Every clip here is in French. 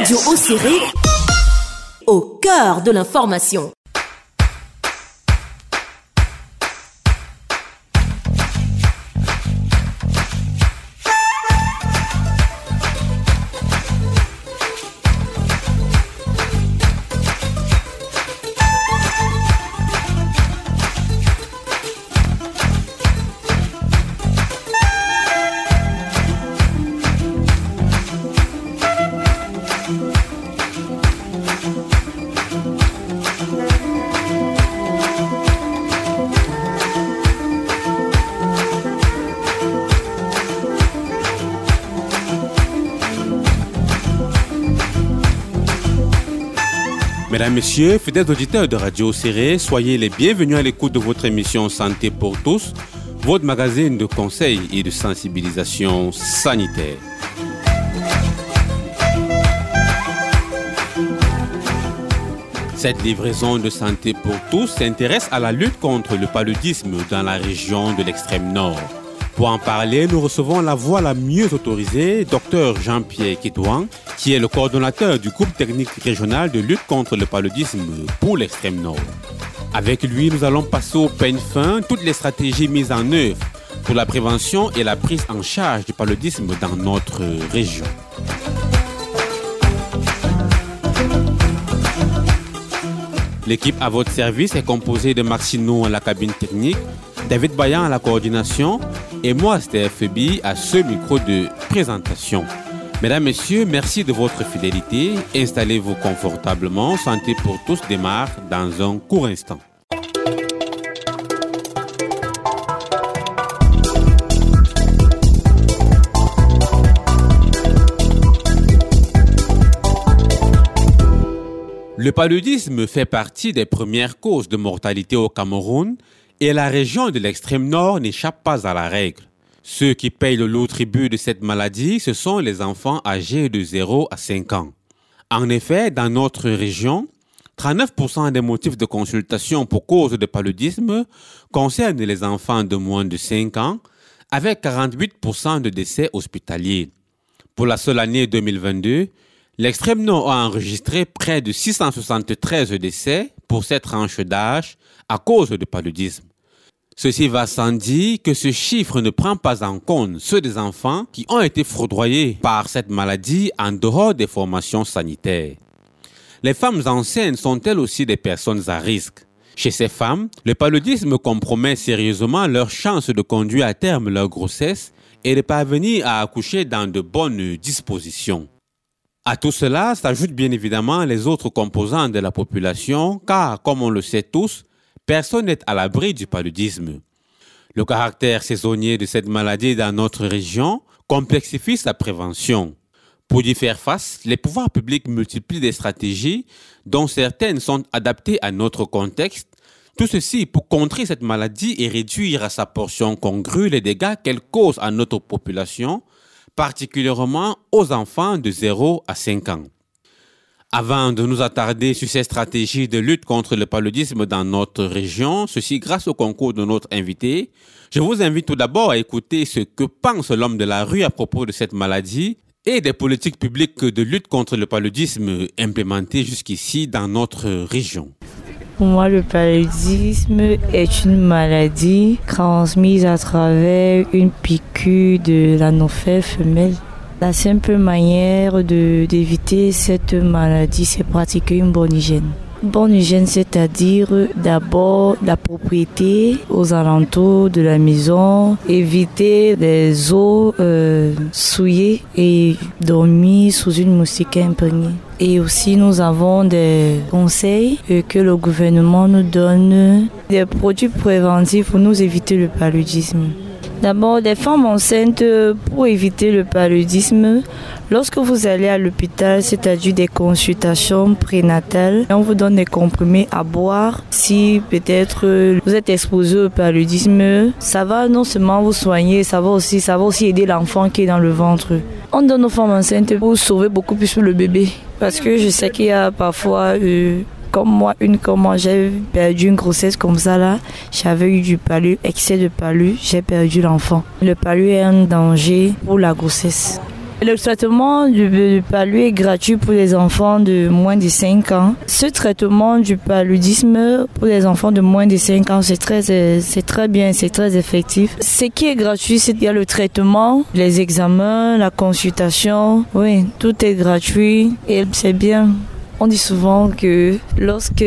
Radio au cœur de l'information. Messieurs, fidèles auditeurs de Radio Serré, soyez les bienvenus à l'écoute de votre émission Santé pour tous, votre magazine de conseils et de sensibilisation sanitaire. Cette livraison de santé pour tous s'intéresse à la lutte contre le paludisme dans la région de l'extrême nord. Pour en parler, nous recevons la voix la mieux autorisée, Dr Jean-Pierre Kédouan, qui est le coordonnateur du groupe technique régional de lutte contre le paludisme pour l'extrême nord. Avec lui, nous allons passer au peigne fin toutes les stratégies mises en œuvre pour la prévention et la prise en charge du paludisme dans notre région. L'équipe à votre service est composée de Marcino à la cabine technique, David Bayan à la coordination et moi, Steph à ce micro de présentation. Mesdames, Messieurs, merci de votre fidélité. Installez-vous confortablement. Santé pour tous démarre dans un court instant. Le paludisme fait partie des premières causes de mortalité au Cameroun et la région de l'extrême nord n'échappe pas à la règle. Ceux qui payent le lourd tribut de cette maladie, ce sont les enfants âgés de 0 à 5 ans. En effet, dans notre région, 39% des motifs de consultation pour cause de paludisme concernent les enfants de moins de 5 ans, avec 48% de décès hospitaliers. Pour la seule année 2022, l'extrême nord a enregistré près de 673 décès pour cette tranche d'âge à cause de paludisme. Ceci va sans dire que ce chiffre ne prend pas en compte ceux des enfants qui ont été foudroyés par cette maladie en dehors des formations sanitaires. Les femmes enceintes sont elles aussi des personnes à risque? Chez ces femmes, le paludisme compromet sérieusement leur chance de conduire à terme leur grossesse et de parvenir à accoucher dans de bonnes dispositions. À tout cela s'ajoutent bien évidemment les autres composants de la population, car, comme on le sait tous, personne n'est à l'abri du paludisme. Le caractère saisonnier de cette maladie dans notre région complexifie sa prévention. Pour y faire face, les pouvoirs publics multiplient des stratégies dont certaines sont adaptées à notre contexte, tout ceci pour contrer cette maladie et réduire à sa portion congrue les dégâts qu'elle cause à notre population, particulièrement aux enfants de 0 à 5 ans. Avant de nous attarder sur ces stratégies de lutte contre le paludisme dans notre région, ceci grâce au concours de notre invité, je vous invite tout d'abord à écouter ce que pense l'homme de la rue à propos de cette maladie et des politiques publiques de lutte contre le paludisme implémentées jusqu'ici dans notre région. Pour moi, le paludisme est une maladie transmise à travers une piqûre de l'anophèle femelle. La simple manière d'éviter cette maladie, c'est pratiquer une bonne hygiène. Bonne hygiène, c'est-à-dire d'abord la propriété aux alentours de la maison, éviter les eaux euh, souillées et dormir sous une moustique imprégnée. Et aussi, nous avons des conseils que le gouvernement nous donne, des produits préventifs pour nous éviter le paludisme. D'abord, des femmes enceintes, pour éviter le paludisme, lorsque vous allez à l'hôpital, c'est-à-dire des consultations prénatales, on vous donne des comprimés à boire. Si peut-être vous êtes exposé au paludisme, ça va non seulement vous soigner, ça va aussi, ça va aussi aider l'enfant qui est dans le ventre. On donne aux femmes enceintes pour sauver beaucoup plus le bébé. Parce que je sais qu'il y a parfois... Euh, comme moi, une comme moi, j'ai perdu une grossesse comme ça là, j'avais eu du palu, excès de palu, j'ai perdu l'enfant. Le palu est un danger pour la grossesse. Le traitement du palu est gratuit pour les enfants de moins de 5 ans. Ce traitement du paludisme pour les enfants de moins de 5 ans, c'est très, c'est très bien, c'est très effectif. Ce qui est gratuit, c'est qu'il y a le traitement, les examens, la consultation. Oui, tout est gratuit et c'est bien. On dit souvent que lorsque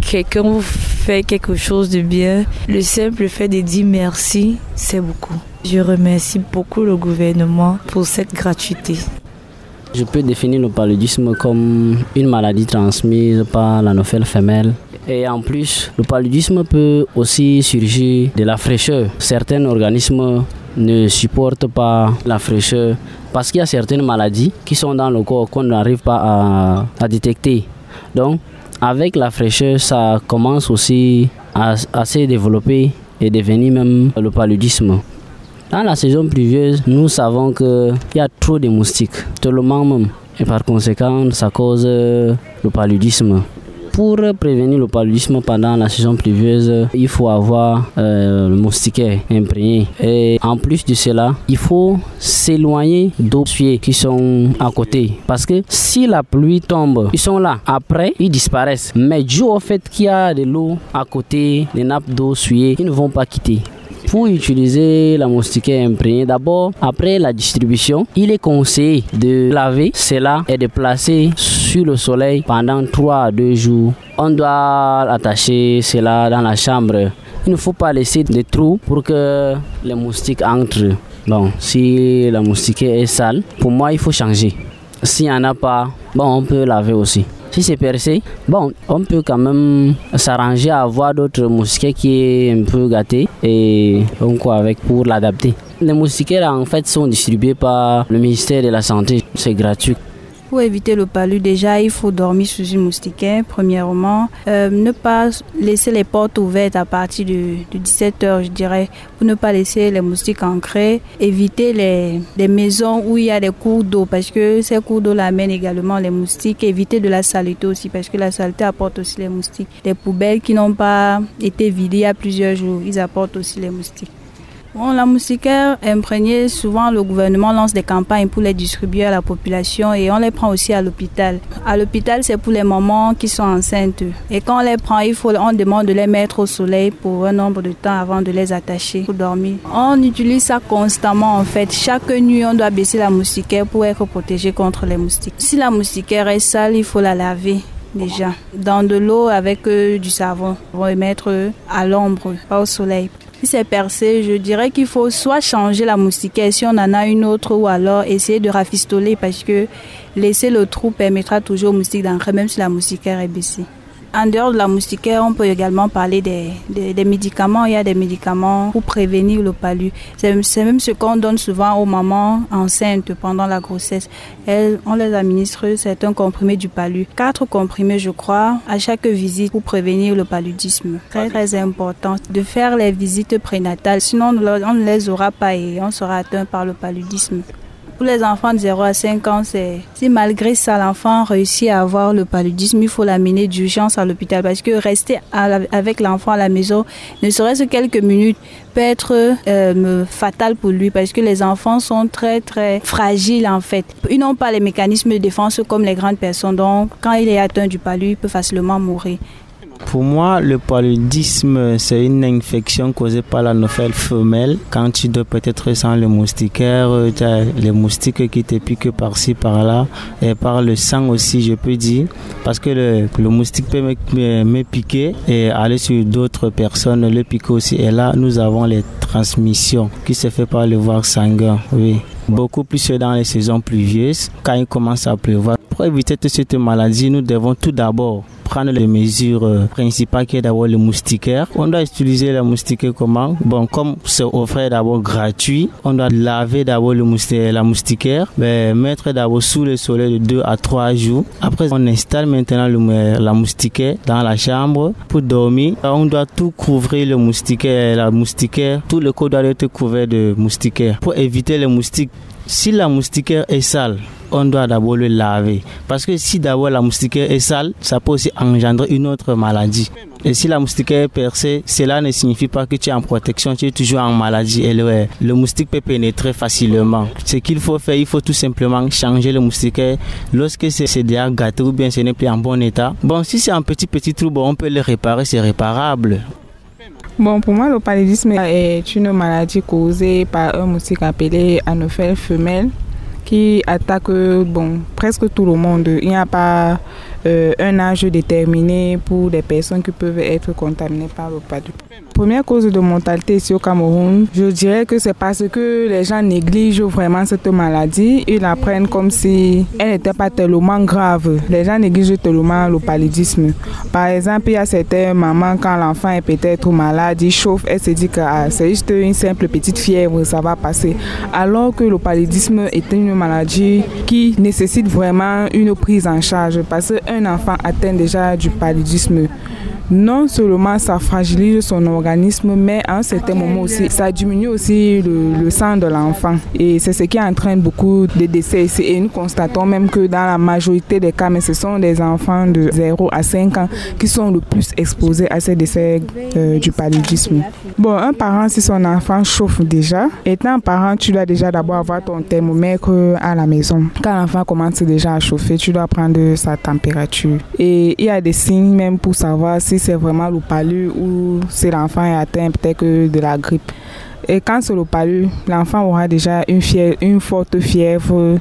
quelqu'un vous fait quelque chose de bien, le simple fait de dire merci, c'est beaucoup. Je remercie beaucoup le gouvernement pour cette gratuité. Je peux définir le paludisme comme une maladie transmise par la nouvelle femelle. Et en plus, le paludisme peut aussi surgir de la fraîcheur. Certains organismes ne supportent pas la fraîcheur parce qu'il y a certaines maladies qui sont dans le corps qu'on n'arrive pas à, détecter. Donc, avec la fraîcheur, ça commence aussi à, se développer et devenir même le paludisme. Dans la saison pluvieuse, nous savons qu'il y a trop de moustiques, tellement même. Et par conséquent, ça cause le paludisme pour prévenir le paludisme pendant la saison pluvieuse, il faut avoir euh, le moustiquaire imprégné. Et en plus de cela, il faut s'éloigner d'eau qui sont à côté. Parce que si la pluie tombe, ils sont là. Après, ils disparaissent. Mais dû au fait qu'il y a de l'eau à côté, les nappes d'eau souillées, ils ne vont pas quitter pour utiliser la moustiquaire imprégnée, d'abord, après la distribution, il est conseillé de laver cela et de placer sur le soleil pendant 3 à 2 jours. On doit attacher cela dans la chambre. Il ne faut pas laisser de trous pour que les moustiques entrent. Bon, si la moustiquaire est sale, pour moi, il faut changer. S'il n'y en a pas, bon, on peut laver aussi. Si c'est percé, bon, on peut quand même s'arranger à avoir d'autres moustiquaires qui est un peu gâté et on quoi avec pour l'adapter. Les moustiquaires en fait sont distribués par le ministère de la Santé, c'est gratuit. Pour éviter le palu, déjà, il faut dormir sous une moustiquaire, premièrement. Euh, ne pas laisser les portes ouvertes à partir de, 17h, je dirais, pour ne pas laisser les moustiques ancrer. Éviter les, les maisons où il y a des cours d'eau, parce que ces cours d'eau l'amènent également les moustiques. Éviter de la saleté aussi, parce que la saleté apporte aussi les moustiques. Les poubelles qui n'ont pas été vidées il y a plusieurs jours, ils apportent aussi les moustiques la moustiquaire imprégnée, souvent le gouvernement lance des campagnes pour les distribuer à la population et on les prend aussi à l'hôpital. À l'hôpital, c'est pour les mamans qui sont enceintes. Et quand on les prend, il faut, on demande de les mettre au soleil pour un nombre de temps avant de les attacher pour dormir. On utilise ça constamment en fait. Chaque nuit, on doit baisser la moustiquaire pour être protégé contre les moustiques. Si la moustiquaire est sale, il faut la laver déjà dans de l'eau avec euh, du savon. Remettre à l'ombre, pas au soleil. Si c'est percé, je dirais qu'il faut soit changer la moustiquaire si on en a une autre ou alors essayer de rafistoler parce que laisser le trou permettra toujours au moustique d'entrer même si la moustiquaire est baissée. En dehors de la moustiquaire, on peut également parler des, des, médicaments. Il y a des médicaments pour prévenir le palu. C'est même ce qu'on donne souvent aux mamans enceintes pendant la grossesse. Elles, on les administre certains comprimés du palu. Quatre comprimés, je crois, à chaque visite pour prévenir le paludisme. Très, très important de faire les visites prénatales. Sinon, on ne les aura pas et on sera atteint par le paludisme. Pour les enfants de 0 à 5 ans, si malgré ça l'enfant réussit à avoir le paludisme, il faut l'amener d'urgence à l'hôpital parce que rester avec l'enfant à la maison, ne serait-ce que quelques minutes, peut être euh, fatal pour lui parce que les enfants sont très très fragiles en fait. Ils n'ont pas les mécanismes de défense comme les grandes personnes, donc quand il est atteint du palud, il peut facilement mourir. Pour moi, le paludisme, c'est une infection causée par la nouvelle femelle. Quand tu dois peut-être sans le moustiquaire, tu as les moustiques qui te piquent par-ci, par-là, et par le sang aussi, je peux dire. Parce que le, moustique peut me, piquer et aller sur d'autres personnes, le piquer aussi. Et là, nous avons les transmissions qui se fait par le voir sanguin. Oui. Beaucoup plus dans les saisons pluvieuses, quand il commence à pleuvoir. Pour éviter cette maladie, nous devons tout d'abord prendre les mesures euh, principales qui est d'abord le moustiquaire. On doit utiliser le moustiquaire comment? Bon, comme c'est offert d'abord gratuit, on doit laver d'abord le moustiquaire, la moustiquaire, mais mettre d'abord sous le soleil de 2 à 3 jours. Après, on installe maintenant le, la moustiquaire dans la chambre pour dormir. On doit tout couvrir le moustiquaire, la moustiquaire. Tout le corps doit être couvert de moustiquaire pour éviter les moustiques si la moustiquaire est sale, on doit d'abord le laver. Parce que si d'abord la moustiquaire est sale, ça peut aussi engendrer une autre maladie. Et si la moustiquaire est percée, cela ne signifie pas que tu es en protection, tu es toujours en maladie. Le, moustique peut pénétrer facilement. Ce qu'il faut faire, il faut tout simplement changer le moustiquaire lorsque c'est déjà gâté ou bien ce n'est plus en bon état. Bon, si c'est un petit petit trouble, on peut le réparer, c'est réparable. Bon, pour moi, le paludisme est une maladie causée par un moustique appelé Anophèle femelle qui attaque bon, presque tout le monde. Il n'y a pas euh, un âge déterminé pour des personnes qui peuvent être contaminées par le paludisme. Première cause de mortalité ici au Cameroun, je dirais que c'est parce que les gens négligent vraiment cette maladie. Ils la prennent comme si elle n'était pas tellement grave. Les gens négligent tellement le paludisme. Par exemple, il y a certaines mamans, quand l'enfant est peut-être malade, il chauffe, elle se dit que ah, c'est juste une simple petite fièvre, ça va passer. Alors que le paludisme est une maladie qui nécessite vraiment une prise en charge parce qu'un enfant atteint déjà du paludisme non seulement ça fragilise son organisme, mais à un certain moment aussi, ça diminue aussi le, sang de l'enfant. Et c'est ce qui entraîne beaucoup de décès ici. Et nous constatons même que dans la majorité des cas, mais ce sont des enfants de 0 à 5 ans qui sont le plus exposés à ces décès euh, du paludisme. Bon, un parent, si son enfant chauffe déjà, étant parent, tu dois déjà d'abord avoir ton thermomètre à la maison. Quand l'enfant commence déjà à chauffer, tu dois prendre sa température. Et il y a des signes même pour savoir si c'est vraiment le palu ou si l'enfant est atteint peut-être de la grippe. Et quand c'est le palu, l'enfant aura déjà une, fièvre, une forte fièvre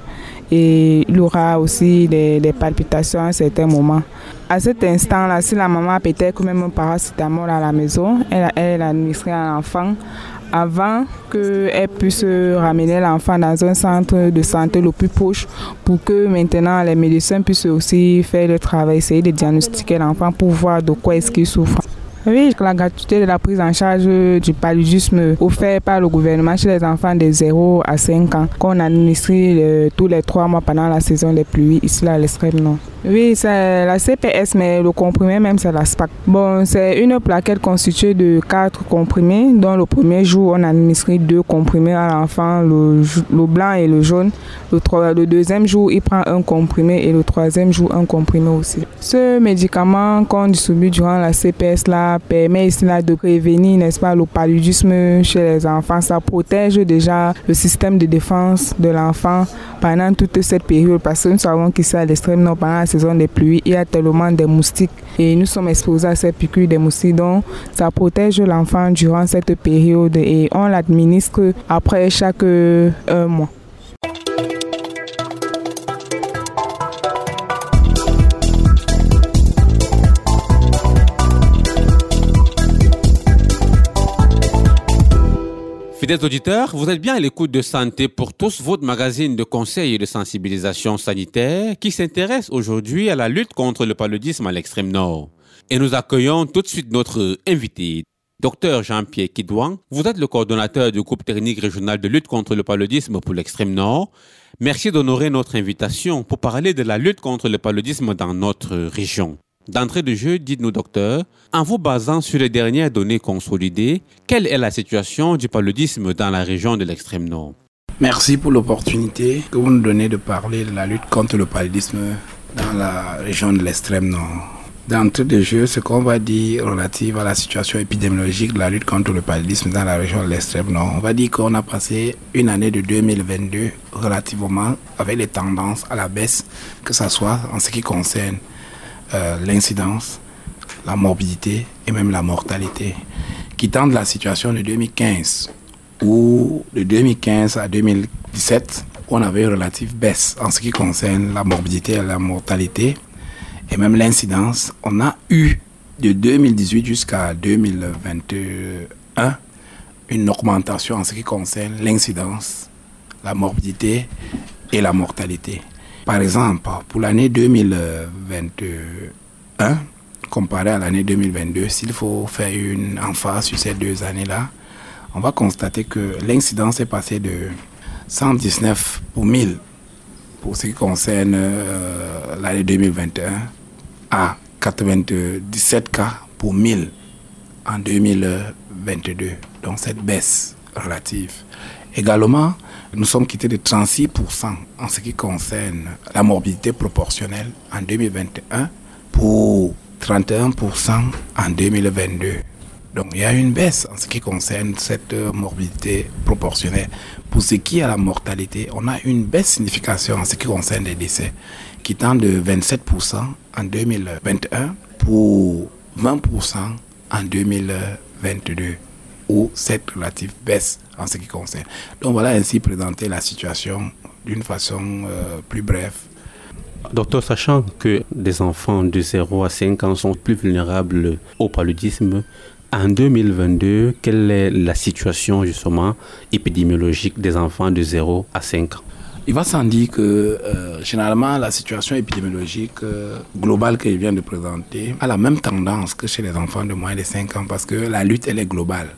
et il aura aussi des, palpitations à un certain moment. À cet instant-là, si la maman a peut-être même un paracétamol à la maison, elle, elle administré à l'enfant avant qu'elle puisse ramener l'enfant dans un centre de santé le plus proche pour que maintenant les médecins puissent aussi faire le travail, essayer de diagnostiquer l'enfant pour voir de quoi est-ce qu'il souffre. Oui, la gratuité de la prise en charge du paludisme offert par le gouvernement chez les enfants de 0 à 5 ans, qu'on administre euh, tous les 3 mois pendant la saison des pluies, ici à l'extrême nord. Oui, c'est la CPS, mais le comprimé même, c'est la SPAC. Bon, c'est une plaquette constituée de quatre comprimés, dont le premier jour, on administre deux comprimés à l'enfant, le, blanc et le jaune. Le, le deuxième jour, il prend un comprimé et le troisième jour, un comprimé aussi. Ce médicament qu'on distribue durant la CPS là, permet là, de prévenir, n'est-ce pas, le paludisme chez les enfants. Ça protège déjà le système de défense de l'enfant pendant toute cette période parce que nous savons qu'ici à l'extrême nord, pendant la saison des pluies, il y a tellement de moustiques et nous sommes exposés à ces piqûres des moustiques. Donc, ça protège l'enfant durant cette période et on l'administre après chaque euh, mois. Fidèles auditeurs, vous êtes bien à l'écoute de Santé pour tous, votre magazine de conseils et de sensibilisation sanitaire qui s'intéresse aujourd'hui à la lutte contre le paludisme à l'extrême nord. Et nous accueillons tout de suite notre invité, Docteur Jean-Pierre Kidouan. Vous êtes le coordonnateur du groupe technique régional de lutte contre le paludisme pour l'extrême nord. Merci d'honorer notre invitation pour parler de la lutte contre le paludisme dans notre région. D'entrée de jeu, dites-nous docteur, en vous basant sur les dernières données consolidées, quelle est la situation du paludisme dans la région de l'extrême nord? Merci pour l'opportunité que vous nous donnez de parler de la lutte contre le paludisme dans la région de l'extrême nord. D'entrée de jeu, ce qu'on va dire relative à la situation épidémiologique de la lutte contre le paludisme dans la région de l'extrême nord, on va dire qu'on a passé une année de 2022 relativement avec les tendances à la baisse, que ce soit en ce qui concerne euh, l'incidence, la morbidité et même la mortalité, qui tendent la situation de 2015, où de 2015 à 2017, on avait une relative baisse en ce qui concerne la morbidité et la mortalité, et même l'incidence. On a eu de 2018 jusqu'à 2021 une augmentation en ce qui concerne l'incidence, la morbidité et la mortalité. Par exemple, pour l'année 2021, comparé à l'année 2022, s'il faut faire une emphase sur ces deux années-là, on va constater que l'incidence est passée de 119 pour 1000 pour ce qui concerne euh, l'année 2021 à 97 cas pour 1000 en 2022. Donc cette baisse relative. Également, nous sommes quittés de 36% en ce qui concerne la morbidité proportionnelle en 2021 pour 31% en 2022. Donc il y a une baisse en ce qui concerne cette morbidité proportionnelle. Pour ce qui est à la mortalité, on a une baisse significative en ce qui concerne les décès, qui tend de 27% en 2021 pour 20% en 2022, où cette relative baisse en ce qui concerne. Donc voilà ainsi présenter la situation d'une façon euh, plus brève. Docteur, sachant que des enfants de 0 à 5 ans sont plus vulnérables au paludisme, en 2022, quelle est la situation justement épidémiologique des enfants de 0 à 5 ans? Il va sans dire que euh, généralement la situation épidémiologique euh, globale que je viens de présenter a la même tendance que chez les enfants de moins de 5 ans parce que la lutte elle est globale.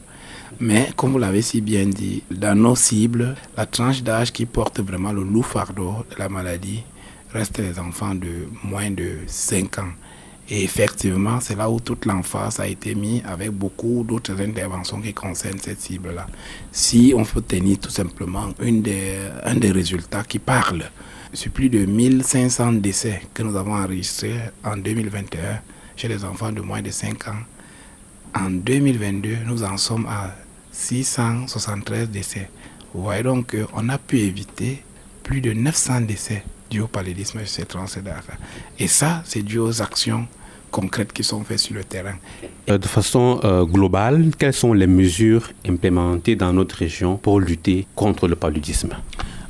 Mais comme vous l'avez si bien dit, dans nos cibles, la tranche d'âge qui porte vraiment le loup fardeau de la maladie reste les enfants de moins de 5 ans. Et effectivement, c'est là où toute l'emphase a été mise avec beaucoup d'autres interventions qui concernent cette cible-là. Si on peut tenir tout simplement une des, un des résultats qui parle sur plus de 1500 décès que nous avons enregistrés en 2021 chez les enfants de moins de 5 ans, en 2022, nous en sommes à 673 décès. Vous voyez donc qu'on a pu éviter plus de 900 décès dus au paludisme chez. Et ça, c'est dû aux actions concrètes qui sont faites sur le terrain. Euh, de façon euh, globale, quelles sont les mesures implémentées dans notre région pour lutter contre le paludisme?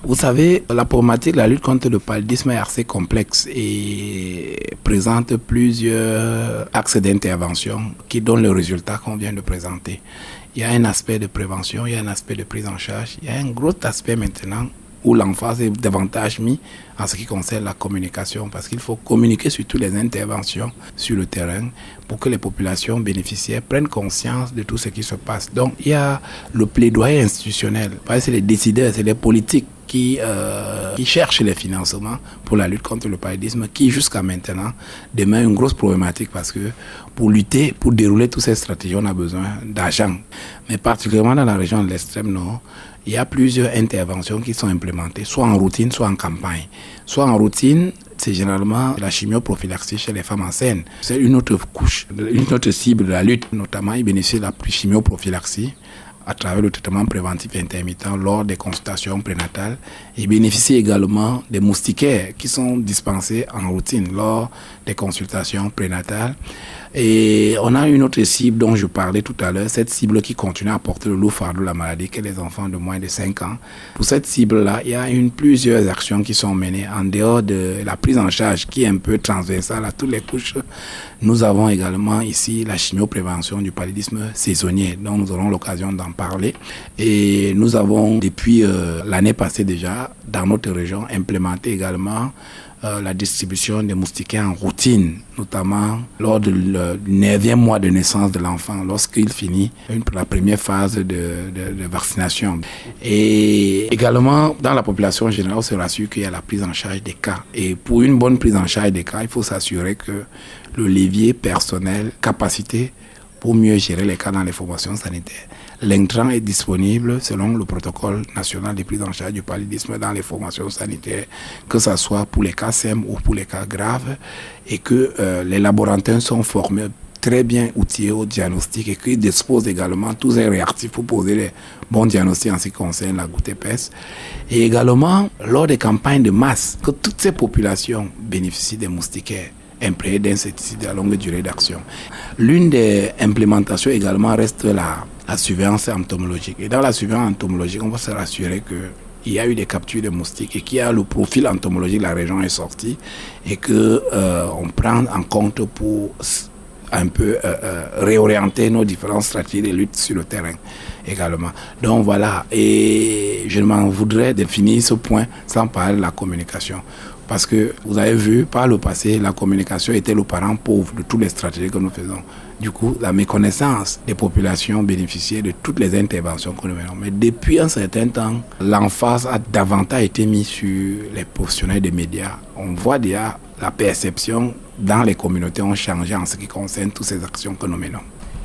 Vous savez, la problématique de la lutte contre le paludisme est assez complexe et présente plusieurs axes d'intervention qui donnent le résultat qu'on vient de présenter. Il y a un aspect de prévention, il y a un aspect de prise en charge, il y a un gros aspect maintenant où l'emphase est davantage mis en ce qui concerne la communication, parce qu'il faut communiquer sur toutes les interventions sur le terrain pour que les populations bénéficiaires prennent conscience de tout ce qui se passe. Donc il y a le plaidoyer institutionnel, c'est les décideurs, c'est les politiques qui, euh, qui cherchent les financements pour la lutte contre le paludisme, qui jusqu'à maintenant demeure une grosse problématique parce que pour lutter, pour dérouler toutes ces stratégies, on a besoin d'argent. Mais particulièrement dans la région de l'extrême nord, il y a plusieurs interventions qui sont implémentées, soit en routine, soit en campagne. Soit en routine, c'est généralement la chimioprophylaxie chez les femmes enceintes. C'est une autre couche, une autre cible de la lutte. Notamment, ils bénéficient de la chimioprophylaxie à travers le traitement préventif intermittent lors des consultations prénatales. Ils bénéficient également des moustiquaires qui sont dispensés en routine lors des consultations prénatales. Et on a une autre cible dont je parlais tout à l'heure, cette cible qui continue à porter le loup fardeau de la maladie, que les enfants de moins de 5 ans. Pour cette cible-là, il y a une, plusieurs actions qui sont menées en dehors de la prise en charge qui est un peu transversale à toutes les couches. Nous avons également ici la chimioprévention du paludisme saisonnier, dont nous aurons l'occasion d'en parler. Et nous avons, depuis euh, l'année passée déjà, dans notre région, implémenté également euh, la distribution des moustiquaires en routine, notamment lors du 9e mois de naissance de l'enfant, lorsqu'il finit la première phase de, de, vaccination. Et également, dans la population générale, on se rassure qu'il y a la prise en charge des cas. Et pour une bonne prise en charge des cas, il faut s'assurer que le levier personnel, capacité pour mieux gérer les cas dans les formations sanitaires L'intrant est disponible selon le protocole national de prise en charge du paludisme dans les formations sanitaires, que ce soit pour les cas simples ou pour les cas graves, et que euh, les laboratoires sont formés très bien outillés au diagnostic et qu'ils disposent également tous les réactifs pour poser les bons diagnostics en ce qui concerne la goutte épaisse. Et également, lors des campagnes de masse, que toutes ces populations bénéficient des moustiquaires imprégnés d'insecticides à longue durée d'action. L'une des implémentations également reste la la surveillance entomologique. Et dans la surveillance entomologique, on va se rassurer que il y a eu des captures de moustiques et qu'il y a le profil entomologique de la région est sorti et que euh, on prend en compte pour un peu euh, euh, réorienter nos différentes stratégies de lutte sur le terrain également. Donc voilà, et je m'en voudrais définir ce point sans parler de la communication. Parce que vous avez vu, par le passé, la communication était le parent pauvre de toutes les stratégies que nous faisons. Du coup, la méconnaissance des populations bénéficiaires de toutes les interventions que nous menons. Mais depuis un certain temps, l'emphase a davantage été mise sur les professionnels des médias. On voit déjà la perception dans les communautés ont changé en ce qui concerne toutes ces actions que nous menons.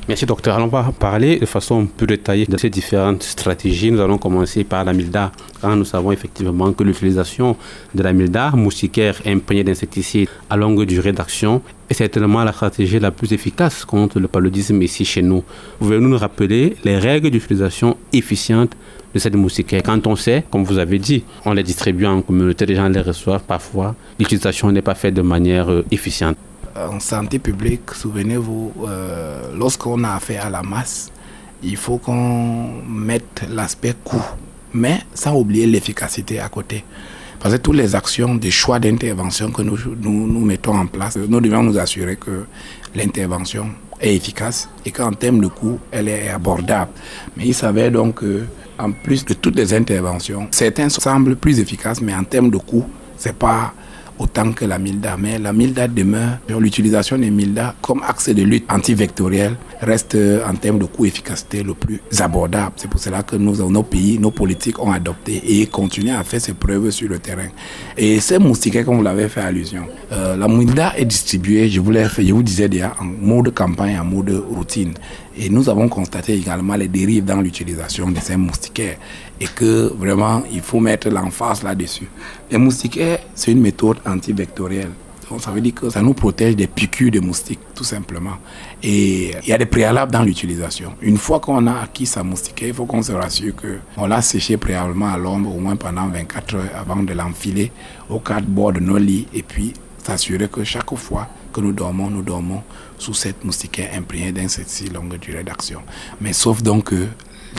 Merci docteur. Alors, on va parler de façon plus détaillée de ces différentes stratégies. Nous allons commencer par la milda. Nous savons effectivement que l'utilisation de la milda, moustiquaire imprégnée d'insecticides à longue durée d'action, est certainement la stratégie la plus efficace contre le paludisme ici chez nous. Pouvez-vous nous rappeler les règles d'utilisation efficiente de cette moustiquaire? Quand on sait, comme vous avez dit, on les distribue en communauté, les gens les reçoivent parfois, l'utilisation n'est pas faite de manière euh, efficiente en santé publique, souvenez-vous, euh, lorsqu'on a affaire à la masse, il faut qu'on mette l'aspect coût, mais sans oublier l'efficacité à côté. Parce que toutes les actions, des choix d'intervention que nous, nous, nous, mettons en place, nous devons nous assurer que l'intervention est efficace et qu'en termes de coût, elle est abordable. Mais il s'avère donc qu'en plus de toutes les interventions, certains semblent plus efficaces, mais en termes de coût, c'est pas autant que la MILDA. Mais la MILDA demeure, l'utilisation des MILDA comme axe de lutte antivectorielle reste en termes de coût-efficacité le plus abordable. C'est pour cela que nous, nos pays, nos politiques ont adopté et continuent à faire ses preuves sur le terrain. Et ces moustiquaires, comme vous l'avez fait allusion, euh, la MILDA est distribuée, je vous, je vous disais déjà, en mode campagne, en mode routine. Et nous avons constaté également les dérives dans l'utilisation de ces moustiquaires et que vraiment il faut mettre l'emphase là-dessus. Les moustiquaires, c'est une méthode antivectorielle. Donc ça veut dire que ça nous protège des piqûres de moustiques, tout simplement. Et il y a des préalables dans l'utilisation. Une fois qu'on a acquis sa moustiquaire, il faut qu'on se rassure qu'on l'a séché préalablement à l'ombre au moins pendant 24 heures avant de l'enfiler au quatre bords de nos lits et puis s'assurer que chaque fois que nous dormons, nous dormons sous cette moustiquaire imprégnée d'insecticides longue durée d'action. Mais sauf donc que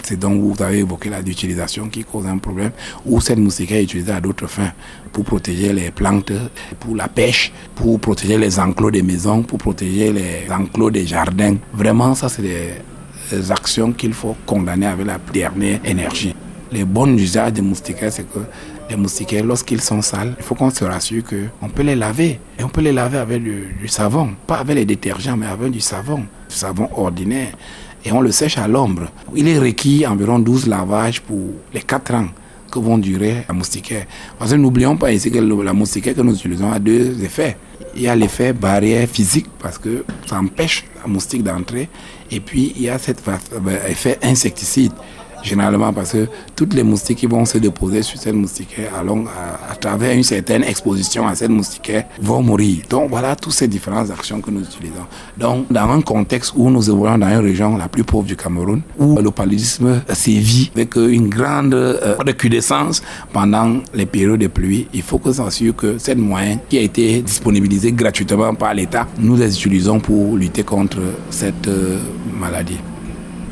c'est donc vous avez évoqué la d'utilisation qui cause un problème, ou cette moustiquaire est utilisée à d'autres fins, pour protéger les plantes, pour la pêche, pour protéger les enclos des maisons, pour protéger les enclos des jardins. Vraiment, ça, c'est des actions qu'il faut condamner avec la dernière énergie. Les bons usages des moustiquaires, c'est que les moustiquaires, lorsqu'ils sont sales, il faut qu'on se rassure qu'on peut les laver. Et on peut les laver avec du, du, savon. Pas avec les détergents, mais avec du savon. Du savon ordinaire. Et on le sèche à l'ombre. Il est requis environ 12 lavages pour les 4 ans que vont durer la moustiquaire. Parce que n'oublions pas ici que la moustiquaire que nous utilisons a deux effets. Il y a l'effet barrière physique parce que ça empêche la moustique d'entrer. Et puis il y a cet effet insecticide généralement parce que toutes les moustiques qui vont se déposer sur cette moustiquaire à, à, travers une certaine exposition à cette moustiquaire vont mourir. Donc voilà toutes ces différentes actions que nous utilisons. Donc dans un contexte où nous évoluons dans une région la plus pauvre du Cameroun, où le paludisme sévit avec une grande euh, pendant les périodes de pluie, il faut que s'assure que cette moyenne qui a été disponibilisée gratuitement par l'État, nous les utilisons pour lutter contre cette euh, maladie.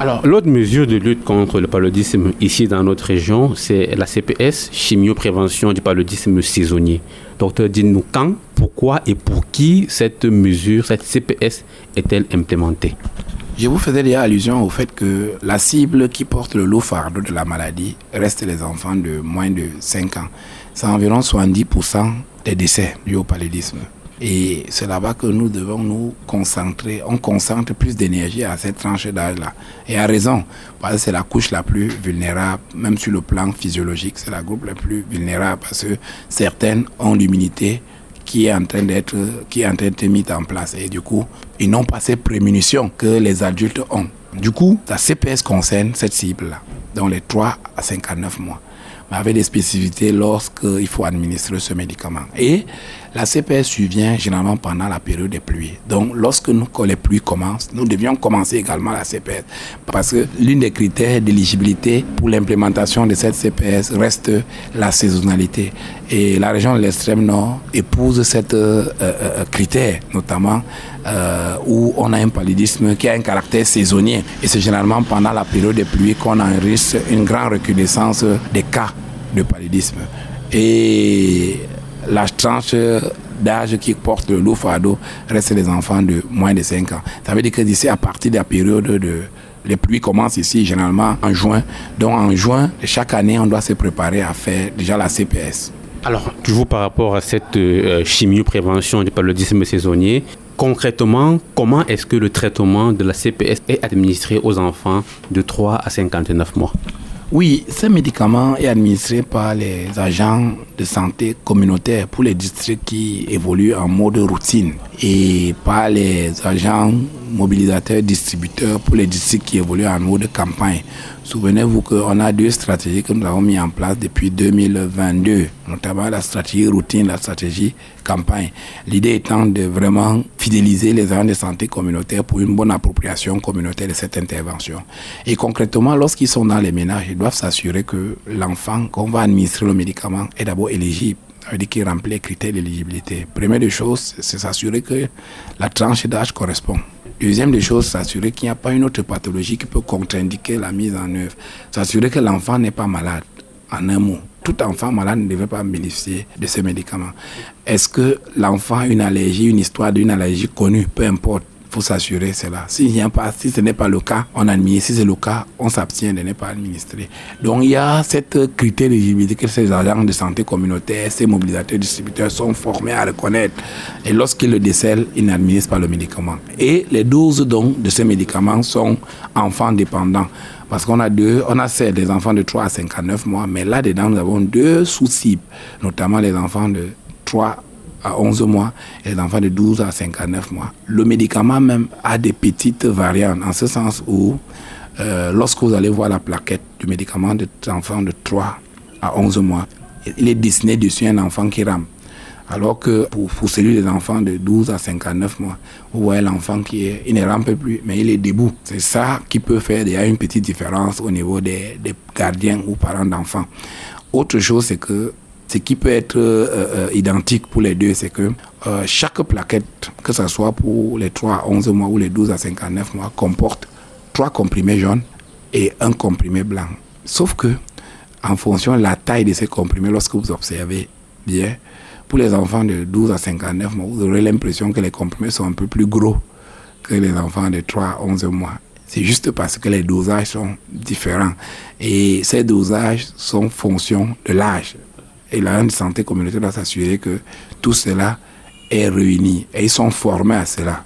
Alors, l'autre mesure de lutte contre le paludisme ici dans notre région, c'est la CPS, chimioprévention du paludisme saisonnier. Docteur, dites-nous quand, pourquoi et pour qui cette mesure, cette CPS est-elle implémentée? Je vous faisais déjà allusion au fait que la cible qui porte le lourd fardeau de la maladie reste les enfants de moins de 5 ans. C'est environ 70% des décès dus au paludisme. Et c'est là-bas que nous devons nous concentrer. On concentre plus d'énergie à cette tranche d'âge-là. Et à raison, parce que c'est la couche la plus vulnérable, même sur le plan physiologique, c'est la groupe la plus vulnérable parce que certaines ont l'immunité qui est en train d'être qui est en train d'être mise en place et du coup ils n'ont pas ces prémunitions que les adultes ont. Du coup, la CPS concerne cette cible-là, dans les 3 à 59 mois avec des spécificités lorsqu'il faut administrer ce médicament. Et la CPS survient généralement pendant la période des pluies. Donc, lorsque nous, les pluies commencent, nous devions commencer également la CPS. Parce que l'une des critères d'éligibilité pour l'implémentation de cette CPS reste la saisonnalité. Et la région de l'extrême nord épouse cette euh, euh, critère, notamment euh, où on a un paludisme qui a un caractère saisonnier. Et c'est généralement pendant la période des pluies qu'on enregistre une grande recrudescence des cas de paludisme. Et la tranche d'âge qui porte le loup fardeau reste les enfants de moins de 5 ans. Ça veut dire que d'ici à partir de la période de les pluies commencent ici généralement en juin. Donc en juin, chaque année, on doit se préparer à faire déjà la CPS. Alors, toujours par rapport à cette euh, chimio-prévention du paludisme saisonnier, concrètement, comment est-ce que le traitement de la CPS est administré aux enfants de 3 à 59 mois? Oui, ce médicament est administré par les agents de santé communautaire pour les districts qui évoluent en mode routine et par les agents mobilisateur, distributeur pour les districts qui évoluent en mode de campagne. Souvenez-vous qu'on a deux stratégies que nous avons mis en place depuis 2022, notamment la stratégie routine, la stratégie campagne. L'idée étant de vraiment fidéliser les agents de santé communautaires pour une bonne appropriation communautaire de cette intervention. Et concrètement, lorsqu'ils sont dans les ménages, ils doivent s'assurer que l'enfant qu'on va administrer le médicament est d'abord éligible ça veut dire qu'il remplit les critères d'éligibilité. Première des choses, c'est s'assurer que la tranche d'âge correspond. Deuxième des choses, s'assurer qu'il n'y a pas une autre pathologie qui peut contre-indiquer la mise en œuvre. S'assurer que l'enfant n'est pas malade. En un mot, tout enfant malade ne devait pas bénéficier de ces médicaments. Est-ce que l'enfant a une allergie, une histoire d'une allergie connue, peu importe faut s'assurer cela. Si, y pas, si ce n'est pas le cas, on administre. Si c'est le cas, on s'abstient de ne pas administrer. Donc il y a cette critère d'éligibilité que ces agents de santé communautaire, ces mobilisateurs distributeurs sont formés à reconnaître. Et lorsqu'ils le décèlent, ils n'administrent pas le médicament. Et les doses donc de ces médicaments sont enfants dépendants. Parce qu'on a deux, on a certes des enfants de 3 à 59 mois, mais là-dedans, nous avons deux sous-cibles, notamment les enfants de 3 à 11 mois et les enfants de 12 à 59 mois. Le médicament même a des petites variantes, en ce sens où euh, lorsque vous allez voir la plaquette du médicament de enfants de 3 à 11 mois, il est dessiné dessus un enfant qui rame. Alors que pour, pour, celui des enfants de 12 à 59 mois, vous voyez l'enfant qui il ne rampe plus, mais il est debout. C'est ça qui peut faire déjà une petite différence au niveau des, des gardiens ou parents d'enfants. Autre chose, c'est que ce qui peut être euh, euh, identique pour les deux, c'est que euh, chaque plaquette, que ce soit pour les 3 à 11 mois ou les 12 à 59 mois, comporte trois comprimés jaunes et un comprimé blanc. Sauf que, en fonction de la taille de ces comprimés, lorsque vous observez bien, pour les enfants de 12 à 59 mois, vous aurez l'impression que les comprimés sont un peu plus gros que les enfants de 3 à 11 mois. C'est juste parce que les dosages sont différents. Et ces dosages sont fonction de l'âge et la santé communautaire doit s'assurer que tout cela est réuni et ils sont formés à cela.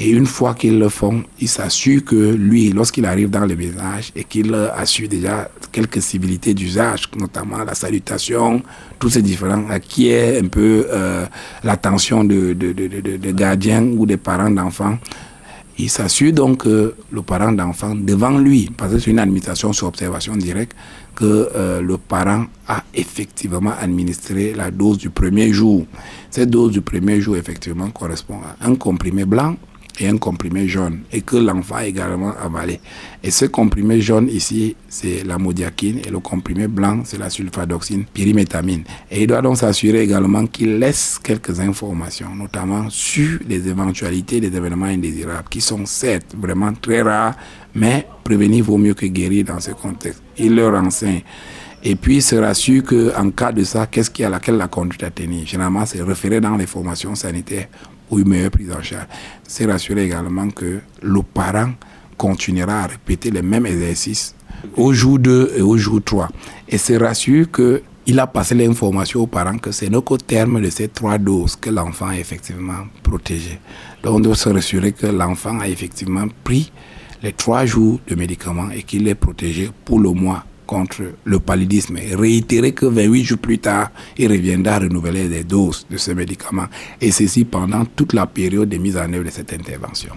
Et une fois qu'ils le font, ils s'assurent que lui, lorsqu'il arrive dans le ménage et qu'il assure déjà quelques civilités d'usage, notamment la salutation, tous ces différents, qui est un peu euh, l'attention de, de, de, gardiens ou des parents d'enfants, il s'assure donc que le parent d'enfant, devant lui, parce que c'est une administration sur observation directe, que euh, le parent a effectivement administré la dose du premier jour. Cette dose du premier jour, effectivement, correspond à un comprimé blanc et un comprimé jaune et que l'enfant a également avalé. Et ce comprimé jaune ici, c'est la modiakine et le comprimé blanc, c'est la sulfadoxine pyrimétamine. Et il doit donc s'assurer également qu'il laisse quelques informations, notamment sur les éventualités des événements indésirables qui sont certes vraiment très rares, mais prévenir vaut mieux que guérir dans ce contexte. Il leur enseigne. Et puis, se rassure qu'en cas de ça, qu'est-ce qui a laquelle la conduite à tenir Généralement, c'est référé dans les formations sanitaires ou une meilleure prise en charge. C'est rassurer également que le parent continuera à répéter les mêmes exercices au jour 2 et au jour 3. Et c'est rassurer qu'il a passé l'information aux parents que c'est qu'au terme de ces trois doses que l'enfant est effectivement protégé. Donc on doit se rassurer que l'enfant a effectivement pris les trois jours de médicaments et qu'il est protégé pour le mois contre le paludisme et réitérer que 28 jours plus tard, il reviendra renouveler les doses de ce médicament. Et ceci pendant toute la période de mise en œuvre de cette intervention.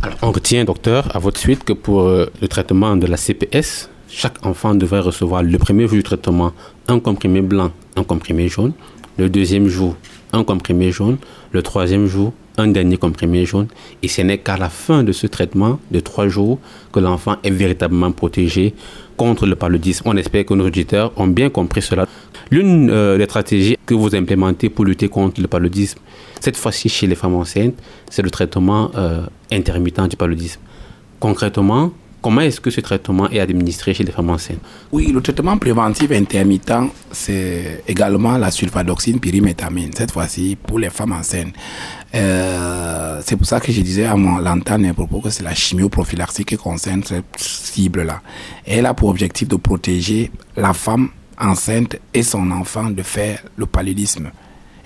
Alors, on retient, docteur, à votre suite que pour euh, le traitement de la CPS, chaque enfant devrait recevoir le premier jour du traitement un comprimé blanc, un comprimé jaune, le deuxième jour un comprimé jaune, le troisième jour un dernier comprimé jaune. Et ce n'est qu'à la fin de ce traitement de trois jours que l'enfant est véritablement protégé contre le paludisme. On espère que nos auditeurs ont bien compris cela. L'une euh, des stratégies que vous implémentez pour lutter contre le paludisme, cette fois-ci chez les femmes enceintes, c'est le traitement euh, intermittent du paludisme. Concrètement, Comment est-ce que ce traitement est administré chez les femmes enceintes? Oui, le traitement préventif intermittent, c'est également la sulfadoxine pyrimétamine, cette fois-ci pour les femmes enceintes. Euh, c'est pour ça que je disais à mon l'entendre à propos que c'est la chimioprophylaxie qui concerne cette cible-là. Elle a pour objectif de protéger la femme enceinte et son enfant de faire le paludisme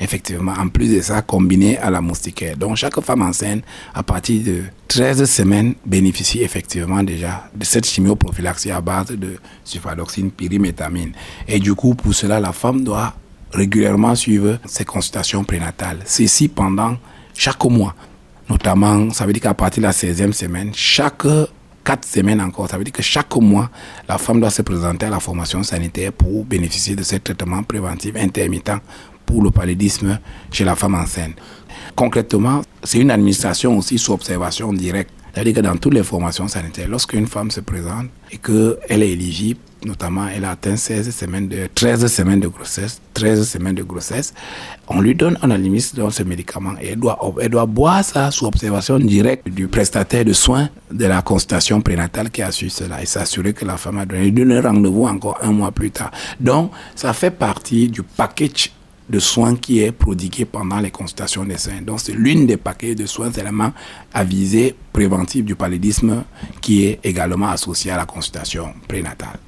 effectivement, en plus de ça, combiné à la moustiquaire. Donc, chaque femme enceinte, à partir de 13 semaines, bénéficie effectivement déjà de cette chimioprophylaxie à base de sulfadoxine, pyrimétamine. Et du coup, pour cela, la femme doit régulièrement suivre ses consultations prénatales. Ceci pendant chaque mois. Notamment, ça veut dire qu'à partir de la 16e semaine, chaque quatre semaines encore, ça veut dire que chaque mois, la femme doit se présenter à la formation sanitaire pour bénéficier de ce traitement préventif intermittent pour le paludisme chez la femme enceinte. Concrètement, c'est une administration aussi sous observation directe. C'est-à-dire que dans toutes les formations sanitaires, lorsqu'une femme se présente et qu'elle est éligible, notamment elle a atteint 16 semaines de, 13 semaines de grossesse, 13 semaines de grossesse, on lui donne, on administre ce médicament et elle doit, elle doit boire ça sous observation directe du prestataire de soins de la consultation prénatale qui a su cela et s'assurer que la femme a donné, donné rendez-vous encore un mois plus tard. Donc, ça fait partie du package de soins qui est prodigué pendant les consultations des soins. Donc, c'est l'une des paquets de soins éléments à visée préventive du paludisme qui est également associé à la consultation prénatale.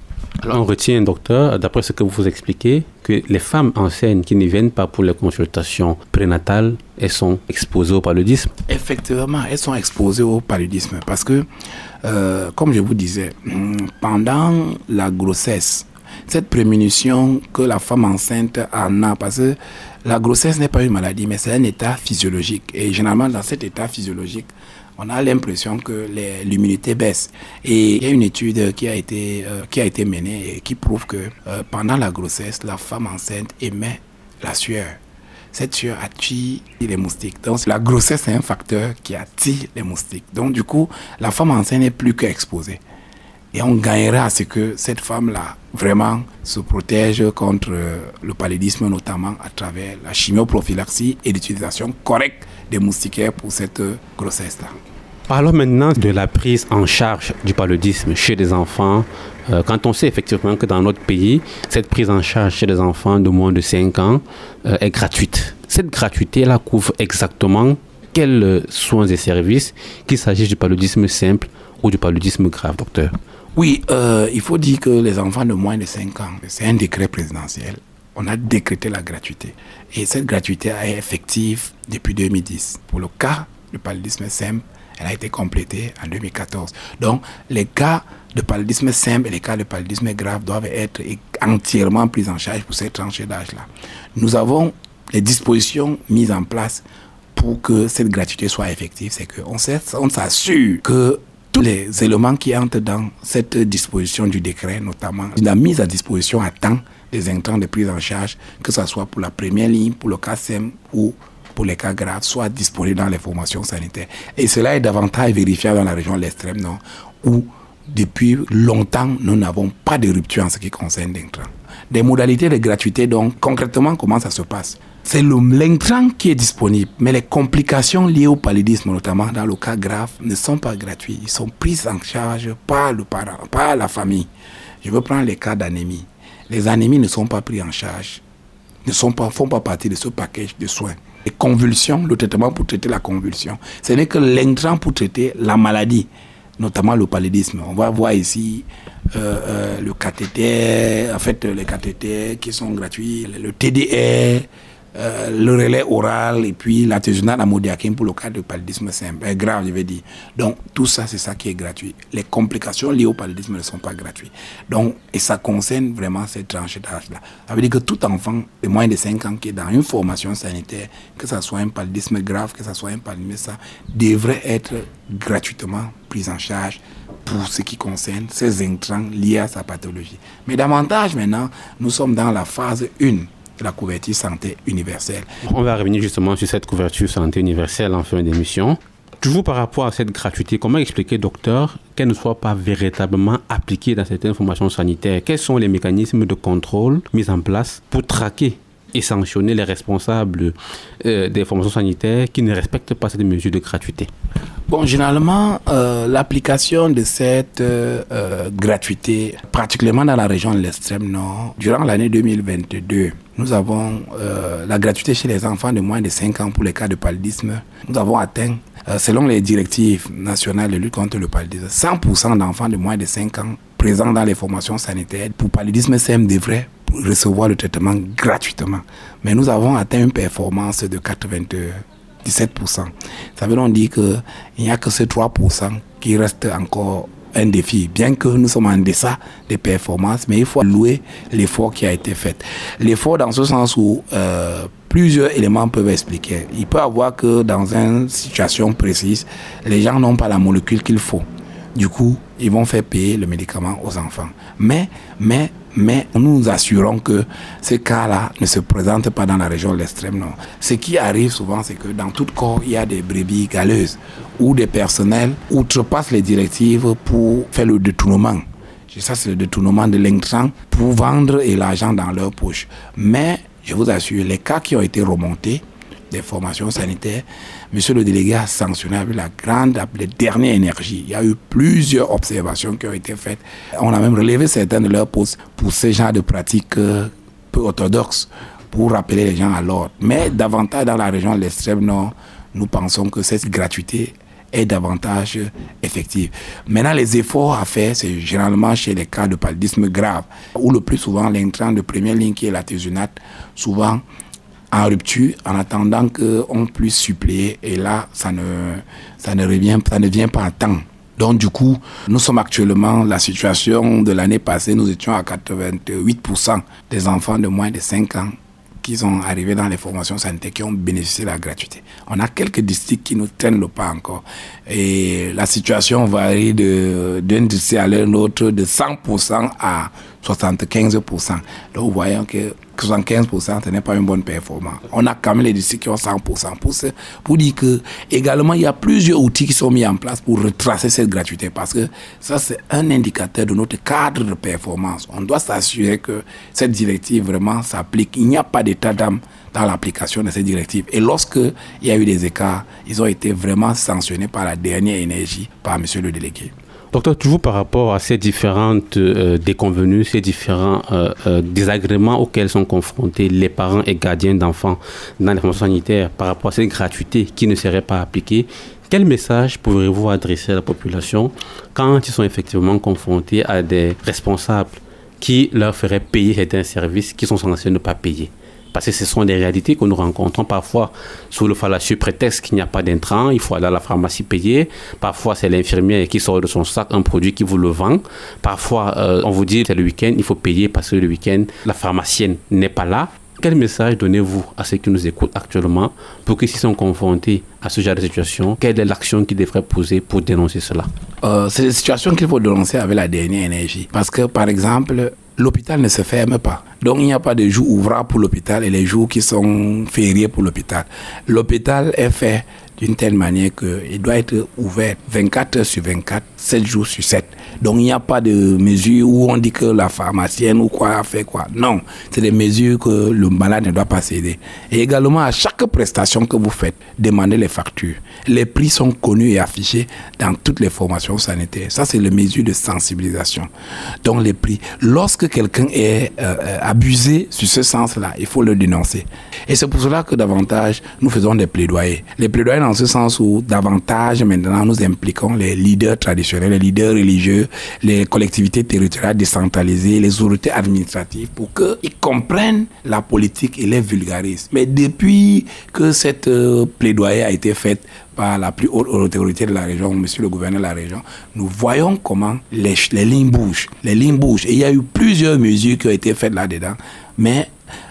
Alors, on retient, docteur, d'après ce que vous vous expliquez, que les femmes enceintes qui ne viennent pas pour les consultations prénatales, elles sont exposées au paludisme Effectivement, elles sont exposées au paludisme parce que, euh, comme je vous disais, pendant la grossesse, cette prémunition que la femme enceinte en a, parce que la grossesse n'est pas une maladie, mais c'est un état physiologique. Et généralement, dans cet état physiologique, on a l'impression que l'immunité baisse. Et il y a une étude qui a été, euh, qui a été menée et qui prouve que euh, pendant la grossesse, la femme enceinte émet la sueur. Cette sueur attire les moustiques. Donc la grossesse est un facteur qui attire les moustiques. Donc du coup, la femme enceinte n'est plus qu'exposée. Et on gagnera à ce que cette femme-là vraiment se protège contre le paludisme, notamment à travers la chimioprophylaxie et l'utilisation correcte des moustiquaires pour cette grossesse-là. Parlons maintenant de la prise en charge du paludisme chez les enfants. Euh, quand on sait effectivement que dans notre pays, cette prise en charge chez les enfants de moins de 5 ans euh, est gratuite. Cette gratuité-là couvre exactement quels soins et services, qu'il s'agisse du paludisme simple ou du paludisme grave, docteur? Oui, euh, il faut dire que les enfants de moins de 5 ans, c'est un décret présidentiel. On a décrété la gratuité. Et cette gratuité est effective depuis 2010. Pour le cas du paludisme simple, elle a été complétée en 2014. Donc, les cas de paludisme simple et les cas de paludisme grave doivent être entièrement pris en charge pour cette tranche d'âge-là. Nous avons les dispositions mises en place pour que cette gratuité soit effective. C'est qu'on on s'assure que tous les éléments qui entrent dans cette disposition du décret, notamment la mise à disposition à temps des intrants de prise en charge, que ce soit pour la première ligne, pour le cas SEM ou pour les cas graves, soit disponible dans les formations sanitaires. Et cela est davantage vérifié dans la région de l'extrême nord, où depuis longtemps, nous n'avons pas de rupture en ce qui concerne l'intrant. Des modalités de gratuité, donc concrètement, comment ça se passe? C'est l'intrant qui est disponible, mais les complications liées au paludisme, notamment dans le cas grave, ne sont pas gratuites. Ils sont prises en charge par le parent, par la famille. Je veux prendre les cas d'anémie. Les anémies ne sont pas prises en charge, ne sont font pas partie de ce package de soins. Les convulsions, le traitement pour traiter la convulsion, ce n'est que l'intrant pour traiter la maladie, notamment le paludisme. On va voir ici euh, euh, le cathéter, en fait les cathéters qui sont gratuits, le TDR, euh, le relais oral et puis l'artisanat amodiaquine pour le cas de paludisme simple, grave, je vais dire. Donc, tout ça, c'est ça qui est gratuit. Les complications liées au paludisme ne sont pas gratuites. Donc, et ça concerne vraiment cette tranche d'âge-là. Ça veut dire que tout enfant de moins de 5 ans qui est dans une formation sanitaire, que ce soit un paludisme grave, que ce soit un paludisme, ça devrait être gratuitement pris en charge pour ce qui concerne ces intrants liés à sa pathologie. Mais davantage maintenant, nous sommes dans la phase 1 la couverture santé universelle. On va revenir justement sur cette couverture santé universelle en fin d'émission. Toujours par rapport à cette gratuité, comment expliquer, docteur, qu'elle ne soit pas véritablement appliquée dans certaines formations sanitaires? Quels sont les mécanismes de contrôle mis en place pour traquer et sanctionner les responsables euh, des formations sanitaires qui ne respectent pas cette mesure de gratuité? Bon, généralement, euh, l'application de cette euh, gratuité, particulièrement dans la région de l'extrême nord, durant l'année 2022, nous avons la gratuité chez les enfants de moins de 5 ans pour les cas de paludisme. Nous avons atteint, selon les directives nationales de lutte contre le paludisme, 100% d'enfants de moins de 5 ans présents dans les formations sanitaires pour paludisme CM devraient recevoir le traitement gratuitement. Mais nous avons atteint une performance de 97%. Ça veut donc dire qu'il n'y a que ces 3% qui restent encore un défi, bien que nous sommes en deçà des performances, mais il faut louer l'effort qui a été fait. L'effort dans ce sens où euh, plusieurs éléments peuvent expliquer. Il peut avoir que dans une situation précise, les gens n'ont pas la molécule qu'il faut. Du coup, ils vont faire payer le médicament aux enfants. Mais, mais, mais nous nous assurons que ces cas-là ne se présentent pas dans la région de l'extrême nord. Ce qui arrive souvent, c'est que dans tout corps, il y a des brebis galeuses où des personnels outrepassent les directives pour faire le détournement. Ça, c'est le détournement de l'intrant pour vendre et l'argent dans leur poche. Mais, je vous assure, les cas qui ont été remontés, des formations sanitaires, Monsieur le délégué a sanctionné avec la grande, la dernière énergie. Il y a eu plusieurs observations qui ont été faites. On a même relevé certains de leurs postes pour ce genre de pratiques euh, peu orthodoxes, pour rappeler les gens à l'ordre. Mais davantage dans la région de l'extrême nord, nous pensons que cette gratuité est davantage effective. Maintenant, les efforts à faire, c'est généralement chez les cas de paludisme grave, où le plus souvent l'intrant de première ligne qui est la thésunate, souvent en rupture en attendant qu'on puisse suppléer. Et là, ça ne, ça ne, revient, ça ne vient pas à temps. Donc du coup, nous sommes actuellement, la situation de l'année passée, nous étions à 88% des enfants de moins de 5 ans qui sont arrivés dans les formations sanitaires qui ont bénéficié de la gratuité. On a quelques districts qui nous traînent le pas encore. Et la situation varie d'un district à l'autre de 100% à 75%. Donc vous voyez que 75%, ce n'est pas une bonne performance. On a quand même les districts qui ont 100%. Pour, pour dire que, également, il y a plusieurs outils qui sont mis en place pour retracer cette gratuité parce que ça, c'est un indicateur de notre cadre de performance. On doit s'assurer que cette directive vraiment s'applique. Il n'y a pas d'état d'âme dans l'application de cette directive. Et lorsque il y a eu des écarts, ils ont été vraiment sanctionnés par la dernière énergie, par monsieur le délégué. Docteur, toujours par rapport à ces différentes euh, déconvenues, ces différents euh, euh, désagréments auxquels sont confrontés les parents et gardiens d'enfants dans les formations sanitaires par rapport à cette gratuité qui ne serait pas appliquée, quel message pourrez-vous adresser à la population quand ils sont effectivement confrontés à des responsables qui leur feraient payer certains services qui sont censés ne pas payer? Parce que ce sont des réalités que nous rencontrons parfois sous le fallacieux prétexte qu'il n'y a pas d'intrant, il faut aller à la pharmacie payer. Parfois, c'est l'infirmière qui sort de son sac un produit qui vous le vend. Parfois, euh, on vous dit c'est le week-end, il faut payer parce que le week-end, la pharmacienne n'est pas là. Quel message donnez-vous à ceux qui nous écoutent actuellement pour qu'ils sont confrontés à ce genre de situation Quelle est l'action qu'ils devraient poser pour dénoncer cela? Euh, C'est des situations qu'il faut dénoncer avec la dernière énergie. Parce que, par exemple, l'hôpital ne se ferme pas. Donc il n'y a pas de jours ouvrables pour l'hôpital et les jours qui sont fériés pour l'hôpital. L'hôpital est fait d'une telle manière qu'il doit être ouvert 24 heures sur 24, 7 jours sur 7. Donc il n'y a pas de mesures où on dit que la pharmacienne ou quoi a fait quoi. Non, c'est des mesures que le malade ne doit pas céder. Et également à chaque prestation que vous faites, demandez les factures. Les prix sont connus et affichés dans toutes les formations sanitaires. Ça, c'est les mesures de sensibilisation. Donc les prix. Lorsque quelqu'un est euh, euh, abusé sur ce sens-là, il faut le dénoncer. Et c'est pour cela que davantage, nous faisons des plaidoyers. Les plaidoyers dans ce sens où davantage maintenant nous impliquons les leaders traditionnels, les leaders religieux, les collectivités territoriales décentralisées, les autorités administratives pour qu'ils comprennent la politique et les vulgarisent. Mais depuis que cette euh, plaidoyer a été faite par la plus haute autorité de la région, monsieur le gouverneur de la région, nous voyons comment les, les lignes bougent. Les lignes bougent. Et il y a eu plusieurs mesures qui ont été faites là-dedans. Mais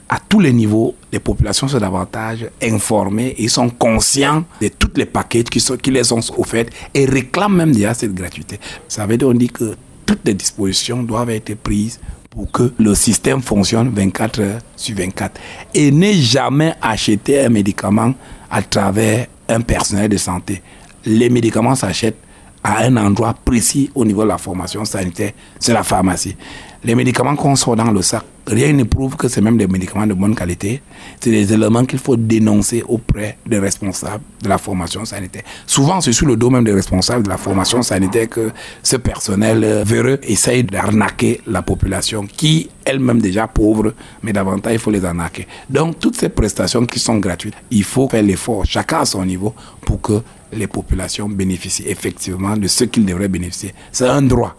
à tous les niveaux, les populations sont davantage informées et sont conscients de tous les paquets qui, sont, qui les sont offerts et réclament même déjà cette gratuité. Ça veut dire on dit que toutes les dispositions doivent être prises pour que le système fonctionne 24 heures sur 24 et ne jamais acheter un médicament à travers un personnel de santé. Les médicaments s'achètent à un endroit précis au niveau de la formation sanitaire, c'est la pharmacie. Les médicaments qu'on sort dans le sac, rien ne prouve que c'est même des médicaments de bonne qualité. C'est des éléments qu'il faut dénoncer auprès des responsables de la formation sanitaire. Souvent, c'est sur le dos même des responsables de la formation sanitaire que ce personnel euh, véreux essaye d'arnaquer la population qui, elle-même déjà pauvre, mais davantage, il faut les arnaquer. Donc, toutes ces prestations qui sont gratuites, il faut faire l'effort, chacun à son niveau, pour que les populations bénéficient effectivement de ce qu'ils devraient bénéficier. C'est un droit.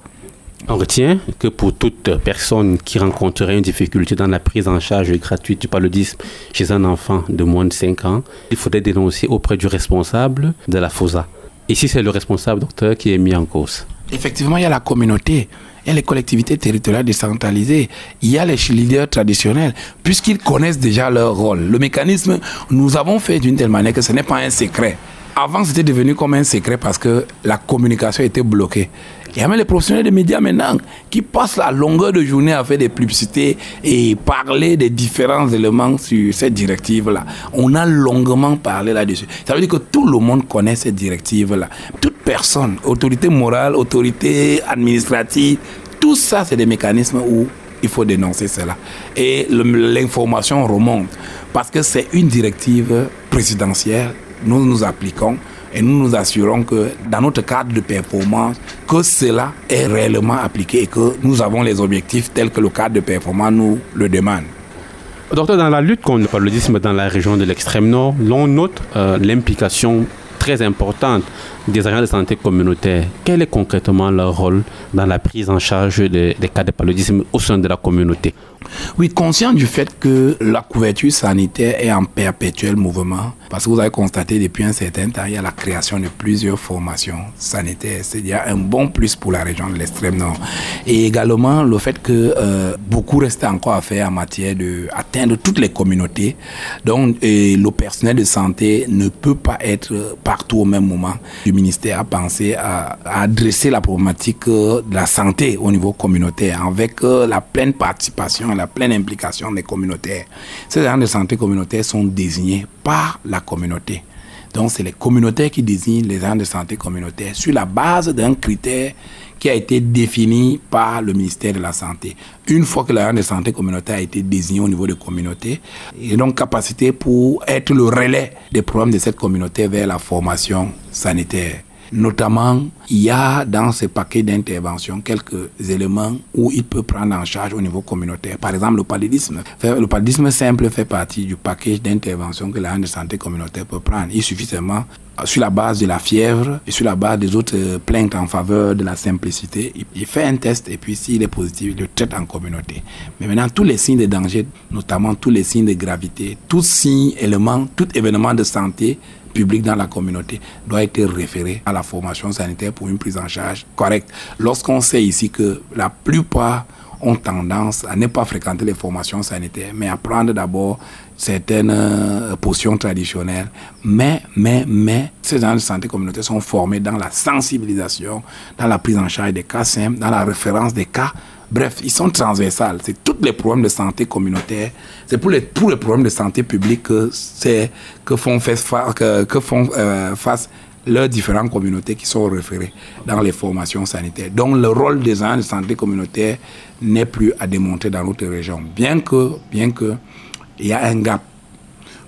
On retient que pour toute personne qui rencontrerait une difficulté dans la prise en charge gratuite du paludisme chez un enfant de moins de 5 ans, il faudrait dénoncer auprès du responsable de la FOSA. Et si c'est le responsable docteur qui est mis en cause? Effectivement, il y a la communauté, a les collectivités territoriales décentralisées, il y a les leaders traditionnels, puisqu'ils connaissent déjà leur rôle. Le mécanisme, nous avons fait d'une telle manière que ce n'est pas un secret. Avant, c'était devenu comme un secret parce que la communication était bloquée. Il y a même les professionnels des médias maintenant qui passent la longueur de journée à faire des publicités et parler des différents éléments sur cette directive-là. On a longuement parlé là-dessus. Ça veut dire que tout le monde connaît cette directive-là. Toute personne, autorité morale, autorité administrative, tout ça, c'est des mécanismes où il faut dénoncer cela. Et l'information remonte parce que c'est une directive présidentielle. Nous nous appliquons et nous nous assurons que dans notre cadre de performance, que cela est réellement appliqué et que nous avons les objectifs tels que le cadre de performance nous le demande. Docteur, dans la lutte contre le paludisme dans la région de l'extrême nord, l'on note euh, l'implication très importante des agents de santé communautaire. Quel est concrètement leur rôle dans la prise en charge des, cas de paludisme au sein de la communauté? Oui, conscient du fait que la couverture sanitaire est en perpétuel mouvement, parce que vous avez constaté depuis un certain temps, il y a la création de plusieurs formations sanitaires. C'est dire un bon plus pour la région de l'extrême nord. Et également le fait que euh, beaucoup reste encore à faire en matière d'atteindre toutes les communautés. Donc, le personnel de santé ne peut pas être partout au même moment. Le ministère a pensé à, adresser la problématique de la santé au niveau communautaire avec euh, la pleine participation la pleine implication des communautaires. Ces agents de santé communautaire sont désignés par la communauté. Donc, c'est les communautaires qui désignent les agents de santé communautaire sur la base d'un critère qui a été défini par le ministère de la Santé. Une fois que l'agent de santé communautaire a été désigné au niveau de communauté, il a donc capacité pour être le relais des problèmes de cette communauté vers la formation sanitaire. Notamment, il y a dans ce paquet d'interventions quelques éléments où il peut prendre en charge au niveau communautaire. Par exemple, le paludisme. Le paludisme simple fait partie du paquet d'interventions que la de santé communautaire peut prendre. Il suffit seulement sur la base de la fièvre et sur la base des autres euh, plaintes en faveur de la simplicité, il fait un test et puis s'il est positif, il le traite en communauté. Mais maintenant, tous les signes de danger, notamment tous les signes de gravité, tous signes, éléments, tout événement de santé public dans la communauté doit être référé à la formation sanitaire pour une prise en charge correcte. Lorsqu'on sait ici que la plupart ont tendance à ne pas fréquenter les formations sanitaires, mais à prendre d'abord certaines euh, potions traditionnelles. Mais, mais, mais, ces gens de santé communautaire sont formés dans la sensibilisation, dans la prise en charge des cas simples, dans la référence des cas Bref, ils sont transversales. C'est tous les problèmes de santé communautaire. C'est pour les, tous les problèmes de santé publique que, que font, euh, face leurs différentes communautés qui sont référées dans les formations sanitaires. Donc le rôle des agents de santé communautaire n'est plus à démontrer dans notre région. Bien que, bien que, il y a un gap.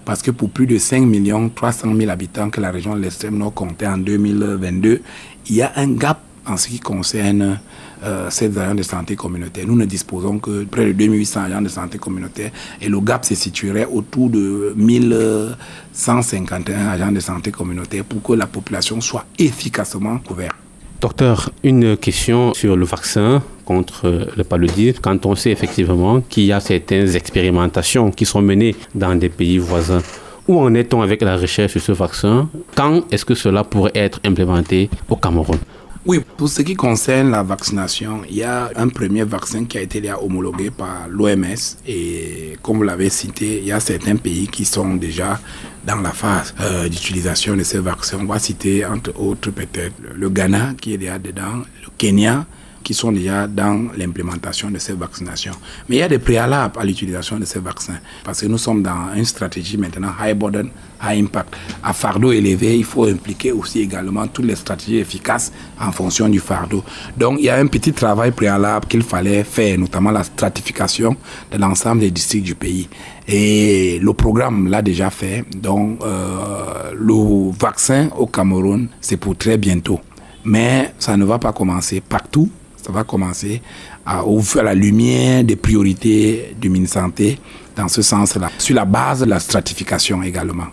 Parce que pour plus de 5 300 000 habitants que la région de l'extrême nord comptait en 2022, il y a un gap en ce qui concerne euh, ces agents de santé communautaire. Nous ne disposons que près de 2800 agents de santé communautaire et le gap se situerait autour de 1151 agents de santé communautaire pour que la population soit efficacement couverte. Docteur, une question sur le vaccin contre le paludisme. Quand on sait effectivement qu'il y a certaines expérimentations qui sont menées dans des pays voisins, où en est-on avec la recherche sur ce vaccin? Quand est-ce que cela pourrait être implémenté au Cameroun? Oui, pour ce qui concerne la vaccination, il y a un premier vaccin qui a été homologué par l'OMS et comme vous l'avez cité, il y a certains pays qui sont déjà dans la phase euh, d'utilisation de ces vaccins. On va citer entre autres peut-être le Ghana qui est déjà dedans, le Kenya, qui sont déjà dans l'implémentation de ces vaccinations. Mais il y a des préalables à l'utilisation de ces vaccins parce que nous sommes dans une stratégie maintenant high burden, high impact. À fardeau élevé, il faut impliquer aussi également toutes les stratégies efficaces en fonction du fardeau. Donc il y a un petit travail préalable qu'il fallait faire, notamment la stratification de l'ensemble des districts du pays. Et le programme l'a déjà fait. Donc euh, le vaccin au Cameroun, c'est pour très bientôt. Mais ça ne va pas commencer partout ça va commencer à ouvrir la lumière des priorités du ministère Santé dans ce sens-là, sur la base de la stratification également.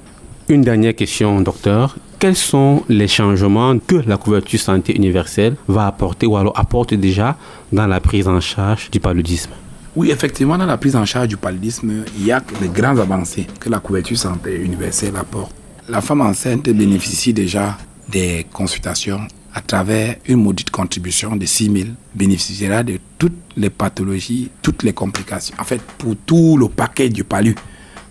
Une dernière question, docteur. Quels sont les changements que la couverture santé universelle va apporter ou alors apporte déjà dans la prise en charge du paludisme? Oui, effectivement, dans la prise en charge du paludisme, il y a de grandes avancées que la couverture santé universelle apporte. La femme enceinte bénéficie déjà des consultations à travers une maudite contribution de 6 000, bénéficiera de toutes les pathologies, toutes les complications. En fait, pour tout le paquet du palu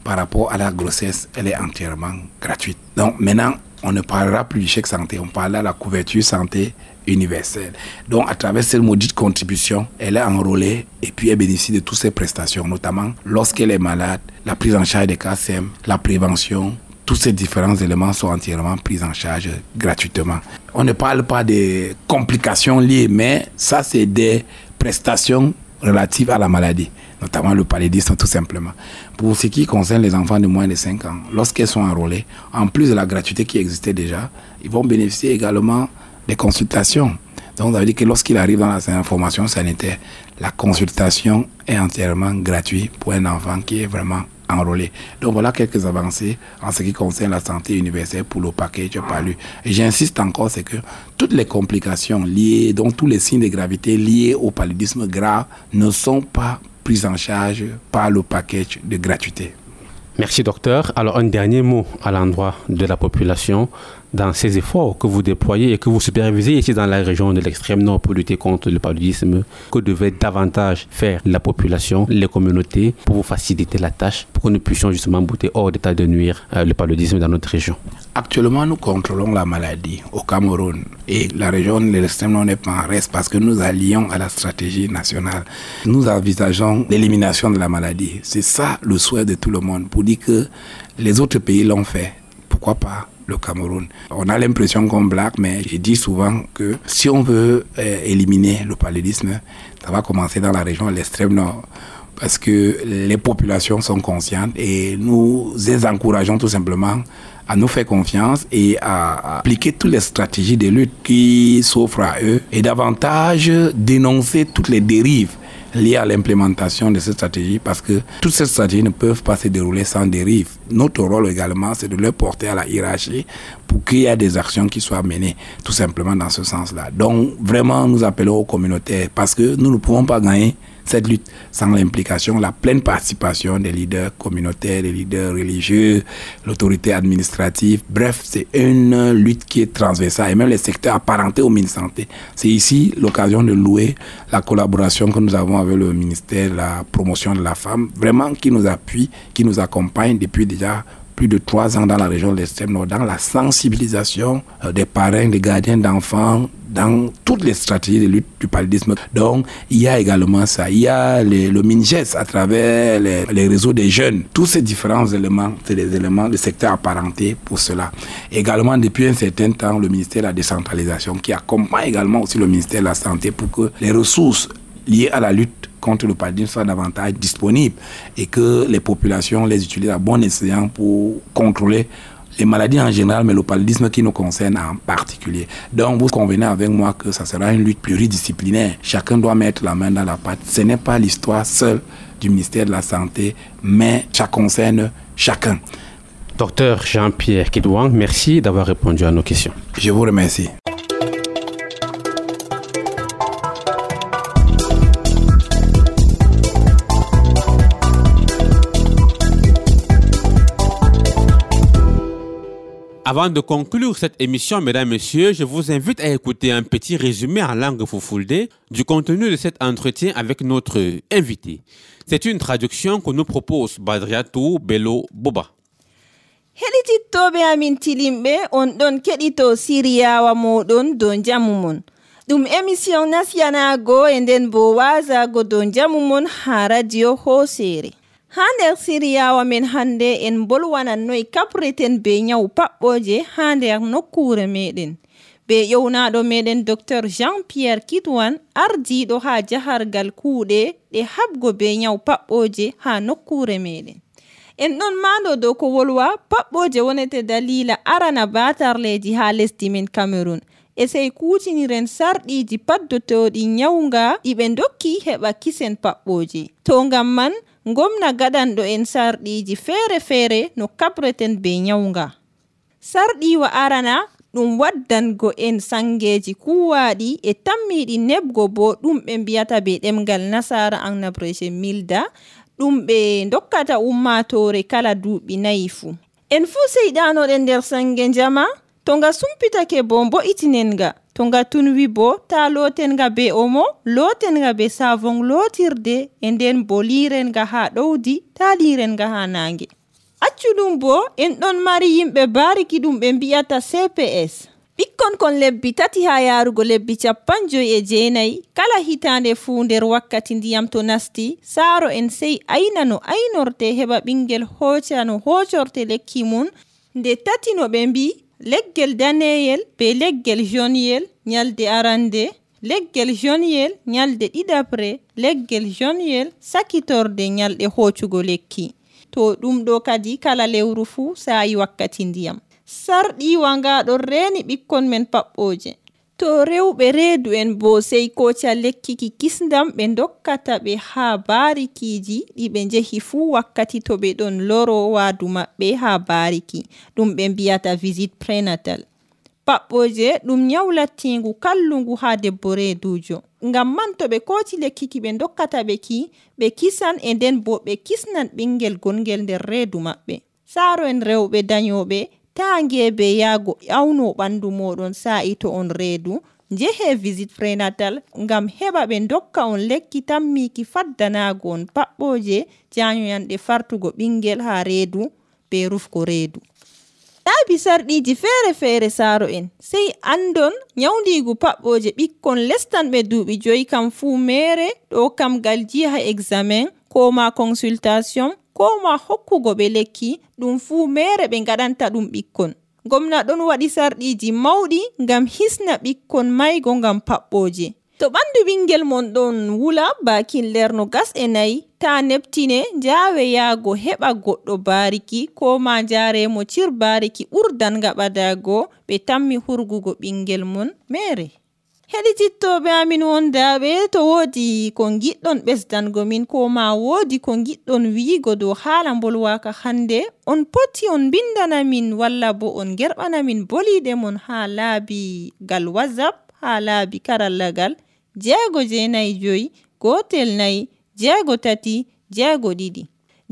par rapport à la grossesse, elle est entièrement gratuite. Donc maintenant, on ne parlera plus du chèque santé, on parlera de la couverture santé universelle. Donc à travers cette maudite contribution, elle est enrôlée et puis elle bénéficie de toutes ces prestations, notamment lorsqu'elle est malade, la prise en charge des KCM, la prévention, tous ces différents éléments sont entièrement pris en charge gratuitement. On ne parle pas des complications liées, mais ça, c'est des prestations relatives à la maladie, notamment le paludisme tout simplement. Pour ce qui concerne les enfants de moins de 5 ans, lorsqu'ils sont enrôlés, en plus de la gratuité qui existait déjà, ils vont bénéficier également des consultations. Donc, ça veut dire que lorsqu'il arrive dans la formation sanitaire, la consultation est entièrement gratuite pour un enfant qui est vraiment enrôlés. Donc voilà quelques avancées en ce qui concerne la santé universelle pour le je parle. Et j'insiste encore, c'est que toutes les complications liées, donc tous les signes de gravité liés au paludisme grave ne sont pas pris en charge par le paquet de gratuité. Merci docteur. Alors un dernier mot à l'endroit de la population dans ces efforts que vous déployez et que vous supervisez ici dans la région de l'extrême nord pour lutter contre le paludisme, que devait davantage faire la population, les communautés pour vous faciliter la tâche, pour que nous puissions justement bouter hors d'état de nuire euh, le paludisme dans notre région? Actuellement, nous contrôlons la maladie au Cameroun et la région de l'extrême nord n'est pas en reste parce que nous allions à la stratégie nationale. Nous envisageons l'élimination de la maladie. C'est ça le souhait de tout le monde pour dire que les autres pays l'ont fait. Pourquoi pas le Cameroun. On a l'impression qu'on blague, mais je dis souvent que si on veut euh, éliminer le paludisme, ça va commencer dans la région de l'extrême nord parce que les populations sont conscientes et nous les encourageons tout simplement à nous faire confiance et à appliquer toutes les stratégies de lutte qui s'offrent à eux et davantage dénoncer toutes les dérives liées à l'implémentation de cette stratégie parce que toutes ces stratégies ne peuvent pas se dérouler sans dérive. Notre rôle également, c'est de les porter à la hiérarchie pour qu'il y ait des actions qui soient menées tout simplement dans ce sens-là. Donc vraiment, nous appelons aux communautaires parce que nous ne pouvons pas gagner cette lutte sans l'implication, la pleine participation des leaders communautaires, des leaders religieux, l'autorité administrative. Bref, c'est une lutte qui est transversale et même les secteurs apparentés au ministère Santé. C'est ici l'occasion de louer la collaboration que nous avons avec le ministère de la promotion de la femme, vraiment qui nous appuie, qui nous accompagne depuis déjà plus de trois ans dans la région de l'extrême nord, dans la sensibilisation euh, des parents, des gardiens d'enfants, dans toutes les stratégies de lutte du paludisme. Donc, il y a également ça. Il y a le MINGES à travers les, réseaux des jeunes. Tous ces différents éléments, c'est des éléments de secteur apparenté pour cela. Également, depuis un certain temps, le ministère de la décentralisation qui accompagne également aussi le ministère de la Santé pour que les ressources liées à la lutte contre le paludisme soit davantage disponible et que les populations les utilisent à bon escient pour contrôler les maladies en général, mais le paludisme qui nous concerne en particulier. Donc, vous convenez avec moi que ça sera une lutte pluridisciplinaire. Chacun doit mettre la main dans la pâte. Ce n'est pas l'histoire seule du ministère de la Santé, mais ça concerne chacun. Docteur Jean-Pierre Kidouang, merci d'avoir répondu à nos questions. Je vous remercie. Avant de conclure cette émission, mesdames, messieurs, je vous invite à écouter un petit résumé en langue foufoulde du contenu de cet entretien avec notre invité. C'est une traduction que nous propose Badriatou Bello Boba. on ha nder siriyawa men hande en bolwanan bolwanannoyi kapreten be nyawu paɓɓoje ha nder nokkure meɗen. Be ƴewnaɗo meɗen docteur jean pierre kitwan ardiɗo ha jahargal kuuɗe ɗe habgo be nyawu paɓɓoje ha nokkure meɗen. En ɗon mando dow ko wolwa paɓɓoje wonete dalila arana batarleji ha lesdi men cameron e sey kuutiniren sarɗiji paddotoɗi nyawga ɗiɓe dokki heɓa kisen paɓɓoje. To ngam man gomna gaɗanɗo en sarɗiji feere feere no kabreten be nyawnga sarɗiwa arana ɗum waddango en sangeji kuwaɗi e tammiɗi nebgo bo ɗum ɓe mbiyata be ɗemgal nasara annabreje milda ɗum ɓe dokkata ummatore kala duuɓi nayi fuu en fuu seyɗanoɗen nder sange jama to nga sumpitake bo mbo'itinen nga. to nga tunwi bo ta lotenga be omo lotenga be savon lotirde e nden bo lirenga ha ɗowdi ta lirenga ha nange. Accu ɗum bo en ɗon mari yimɓe bariki ɗum ɓe mbi'ata cps ɓikkon kon lebbi tati ha yarugo lebbi capan joyi e jeenayi kala hitande fuu nder wakkati ndiyam to nasti saaro en sey ayna no aynorte heɓa ɓingel hoca no hocorte lekki mum nde tati no ɓe mbi leggel daneyel be leggel joniyel nyalde arande. Leggel joniyel nyalde ɗiɗaɓre leggel joniyel sakitorde nyalɗe hoocugo lekki. To ɗum ɗo kadi kala lewru fuu saayi wakkati ndiyam. Sarɗiwa nga ɗon reeni ɓikkon men paɓɓoje. to rewɓe reedu en bo sey kocal lekkiki kisdam ɓe dokkata ɓe haa baarikiji ɗi ɓe njehi fuu wakkati to ɓe ɗon loro waadu maɓɓe haa baariki. Ɗum ɓe mbiyata visit prenatal. Paɓɓoje ɗum nyawlatingu kallungu haa debbo reedujo. Ngam man to ɓe kooti lekkiki ɓe dokkata ɓe ki ɓe kisan e nden bo ɓe kisnan ɓingel gongel nder reedu maɓɓe. Saaro en rewɓe dayoɓe ta ngebe yahgo ƴawno ɓandu moɗon sa'i to on reedu njehe visit prenatal ngam heɓa ɓe dokka on lekki tammiki faddanago on paɓɓoje jayoyanɗe fartugo ɓingel ha reedu be rufko reedu. Laabi sarɗiji feere feere saaro en sey andon nyawdigu paɓɓoje ɓikkon lestanɓe duuɓi joyi kam fuu mere ɗo kam gal jiha examen ko ma consultation ko ma hokkugo ɓe lekki ɗum fuu mere ɓe gaɗanta ɗum ɓikkon. Gomna ɗon waɗi sarɗiji mawɗi ngam hisna ɓikkon maygo ngam paɓɓoje. To ɓandu ɓingel mon ɗon wula bakin lerno gas e nayi ta neptine njawe yaago heɓa goɗɗo bariki ko ma njaremo cir bariki ɓurdan gaɓadago ɓe tammi hurgugo ɓingel mon mere. heɗitittoɓe amin wondaɓe to wodi ko giɗɗon ɓesdango min ko ma wodi ko giɗɗon wiigo dow haala mbolwaka hande on poti on bindanamin walla bo on gerɓanamin boliɗe mon ha laabi gal whatsapp ha laabi karallagal. Jeego jeenayi joyi gotel nayi jeego tati jeego ɗiɗi.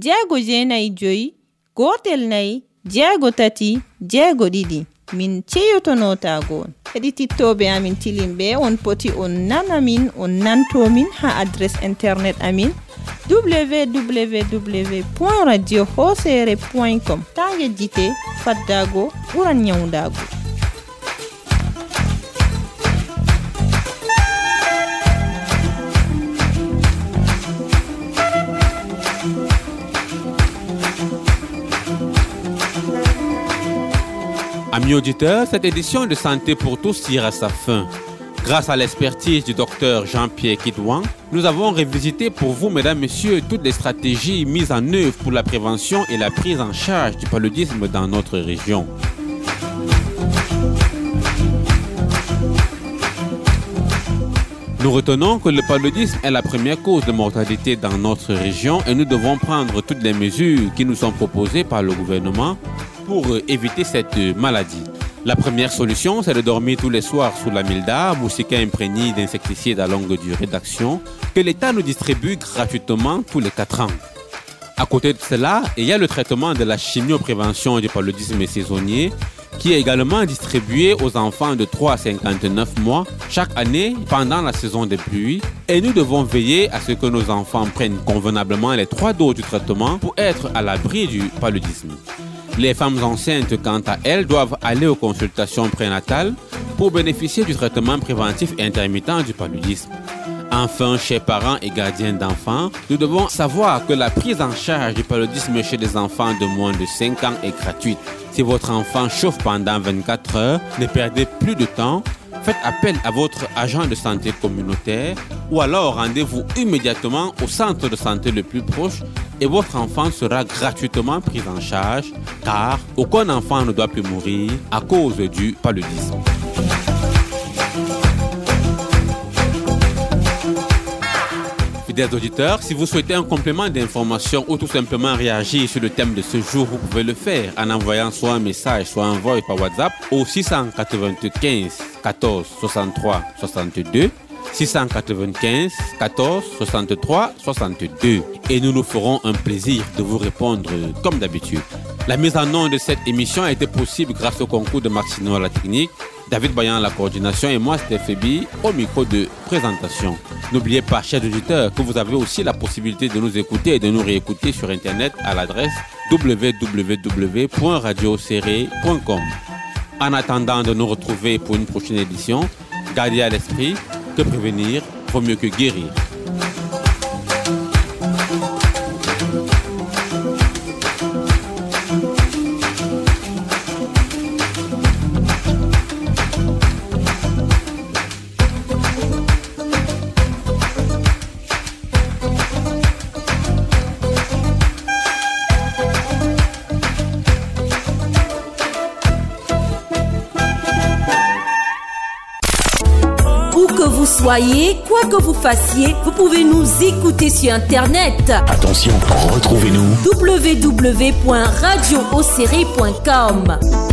Jeego jeenayi joyi gotel nayi jeego tati jeego ɗiɗi. min ceyotonotago heɗitittoɓe amin tilimɓe on poti on nana min on nantomin ha adresse internet amin www point radio hosere point com. Tage jite faddago ɓuran ñawdago Amis auditeurs, cette édition de Santé pour tous tire à sa fin. Grâce à l'expertise du docteur Jean-Pierre Kidouan, nous avons revisité pour vous, mesdames, messieurs, toutes les stratégies mises en œuvre pour la prévention et la prise en charge du paludisme dans notre région. Nous retenons que le paludisme est la première cause de mortalité dans notre région et nous devons prendre toutes les mesures qui nous sont proposées par le gouvernement pour éviter cette maladie. La première solution, c'est de dormir tous les soirs sous la milda, moustiquaire imprégné d'insecticides à longue durée d'action, que l'État nous distribue gratuitement tous les 4 ans. À côté de cela, il y a le traitement de la chimioprévention du paludisme saisonnier, qui est également distribué aux enfants de 3 à 59 mois chaque année pendant la saison des pluies. Et nous devons veiller à ce que nos enfants prennent convenablement les trois doses du traitement pour être à l'abri du paludisme. Les femmes enceintes, quant à elles, doivent aller aux consultations prénatales pour bénéficier du traitement préventif intermittent du paludisme. Enfin, chez parents et gardiens d'enfants, nous devons savoir que la prise en charge du paludisme chez les enfants de moins de 5 ans est gratuite. Si votre enfant chauffe pendant 24 heures, ne perdez plus de temps, faites appel à votre agent de santé communautaire ou alors rendez-vous immédiatement au centre de santé le plus proche et votre enfant sera gratuitement pris en charge car aucun enfant ne doit plus mourir à cause du paludisme. Fidèles auditeurs, si vous souhaitez un complément d'information ou tout simplement réagir sur le thème de ce jour, vous pouvez le faire en envoyant soit un message, soit un voice par WhatsApp au 695 14 63 62. 695 14 63 62 et nous nous ferons un plaisir de vous répondre comme d'habitude. La mise en œuvre de cette émission a été possible grâce au concours de Maxino à la technique, David Bayan à la coordination et moi, Stéphanie, au micro de présentation. N'oubliez pas, chers auditeurs, que vous avez aussi la possibilité de nous écouter et de nous réécouter sur Internet à l'adresse www.radioserré.com. En attendant de nous retrouver pour une prochaine édition, gardez à l'esprit que prévenir vaut mieux que guérir. Soyez, quoi que vous fassiez, vous pouvez nous écouter sur Internet. Attention, retrouvez-nous www.radioocéré.com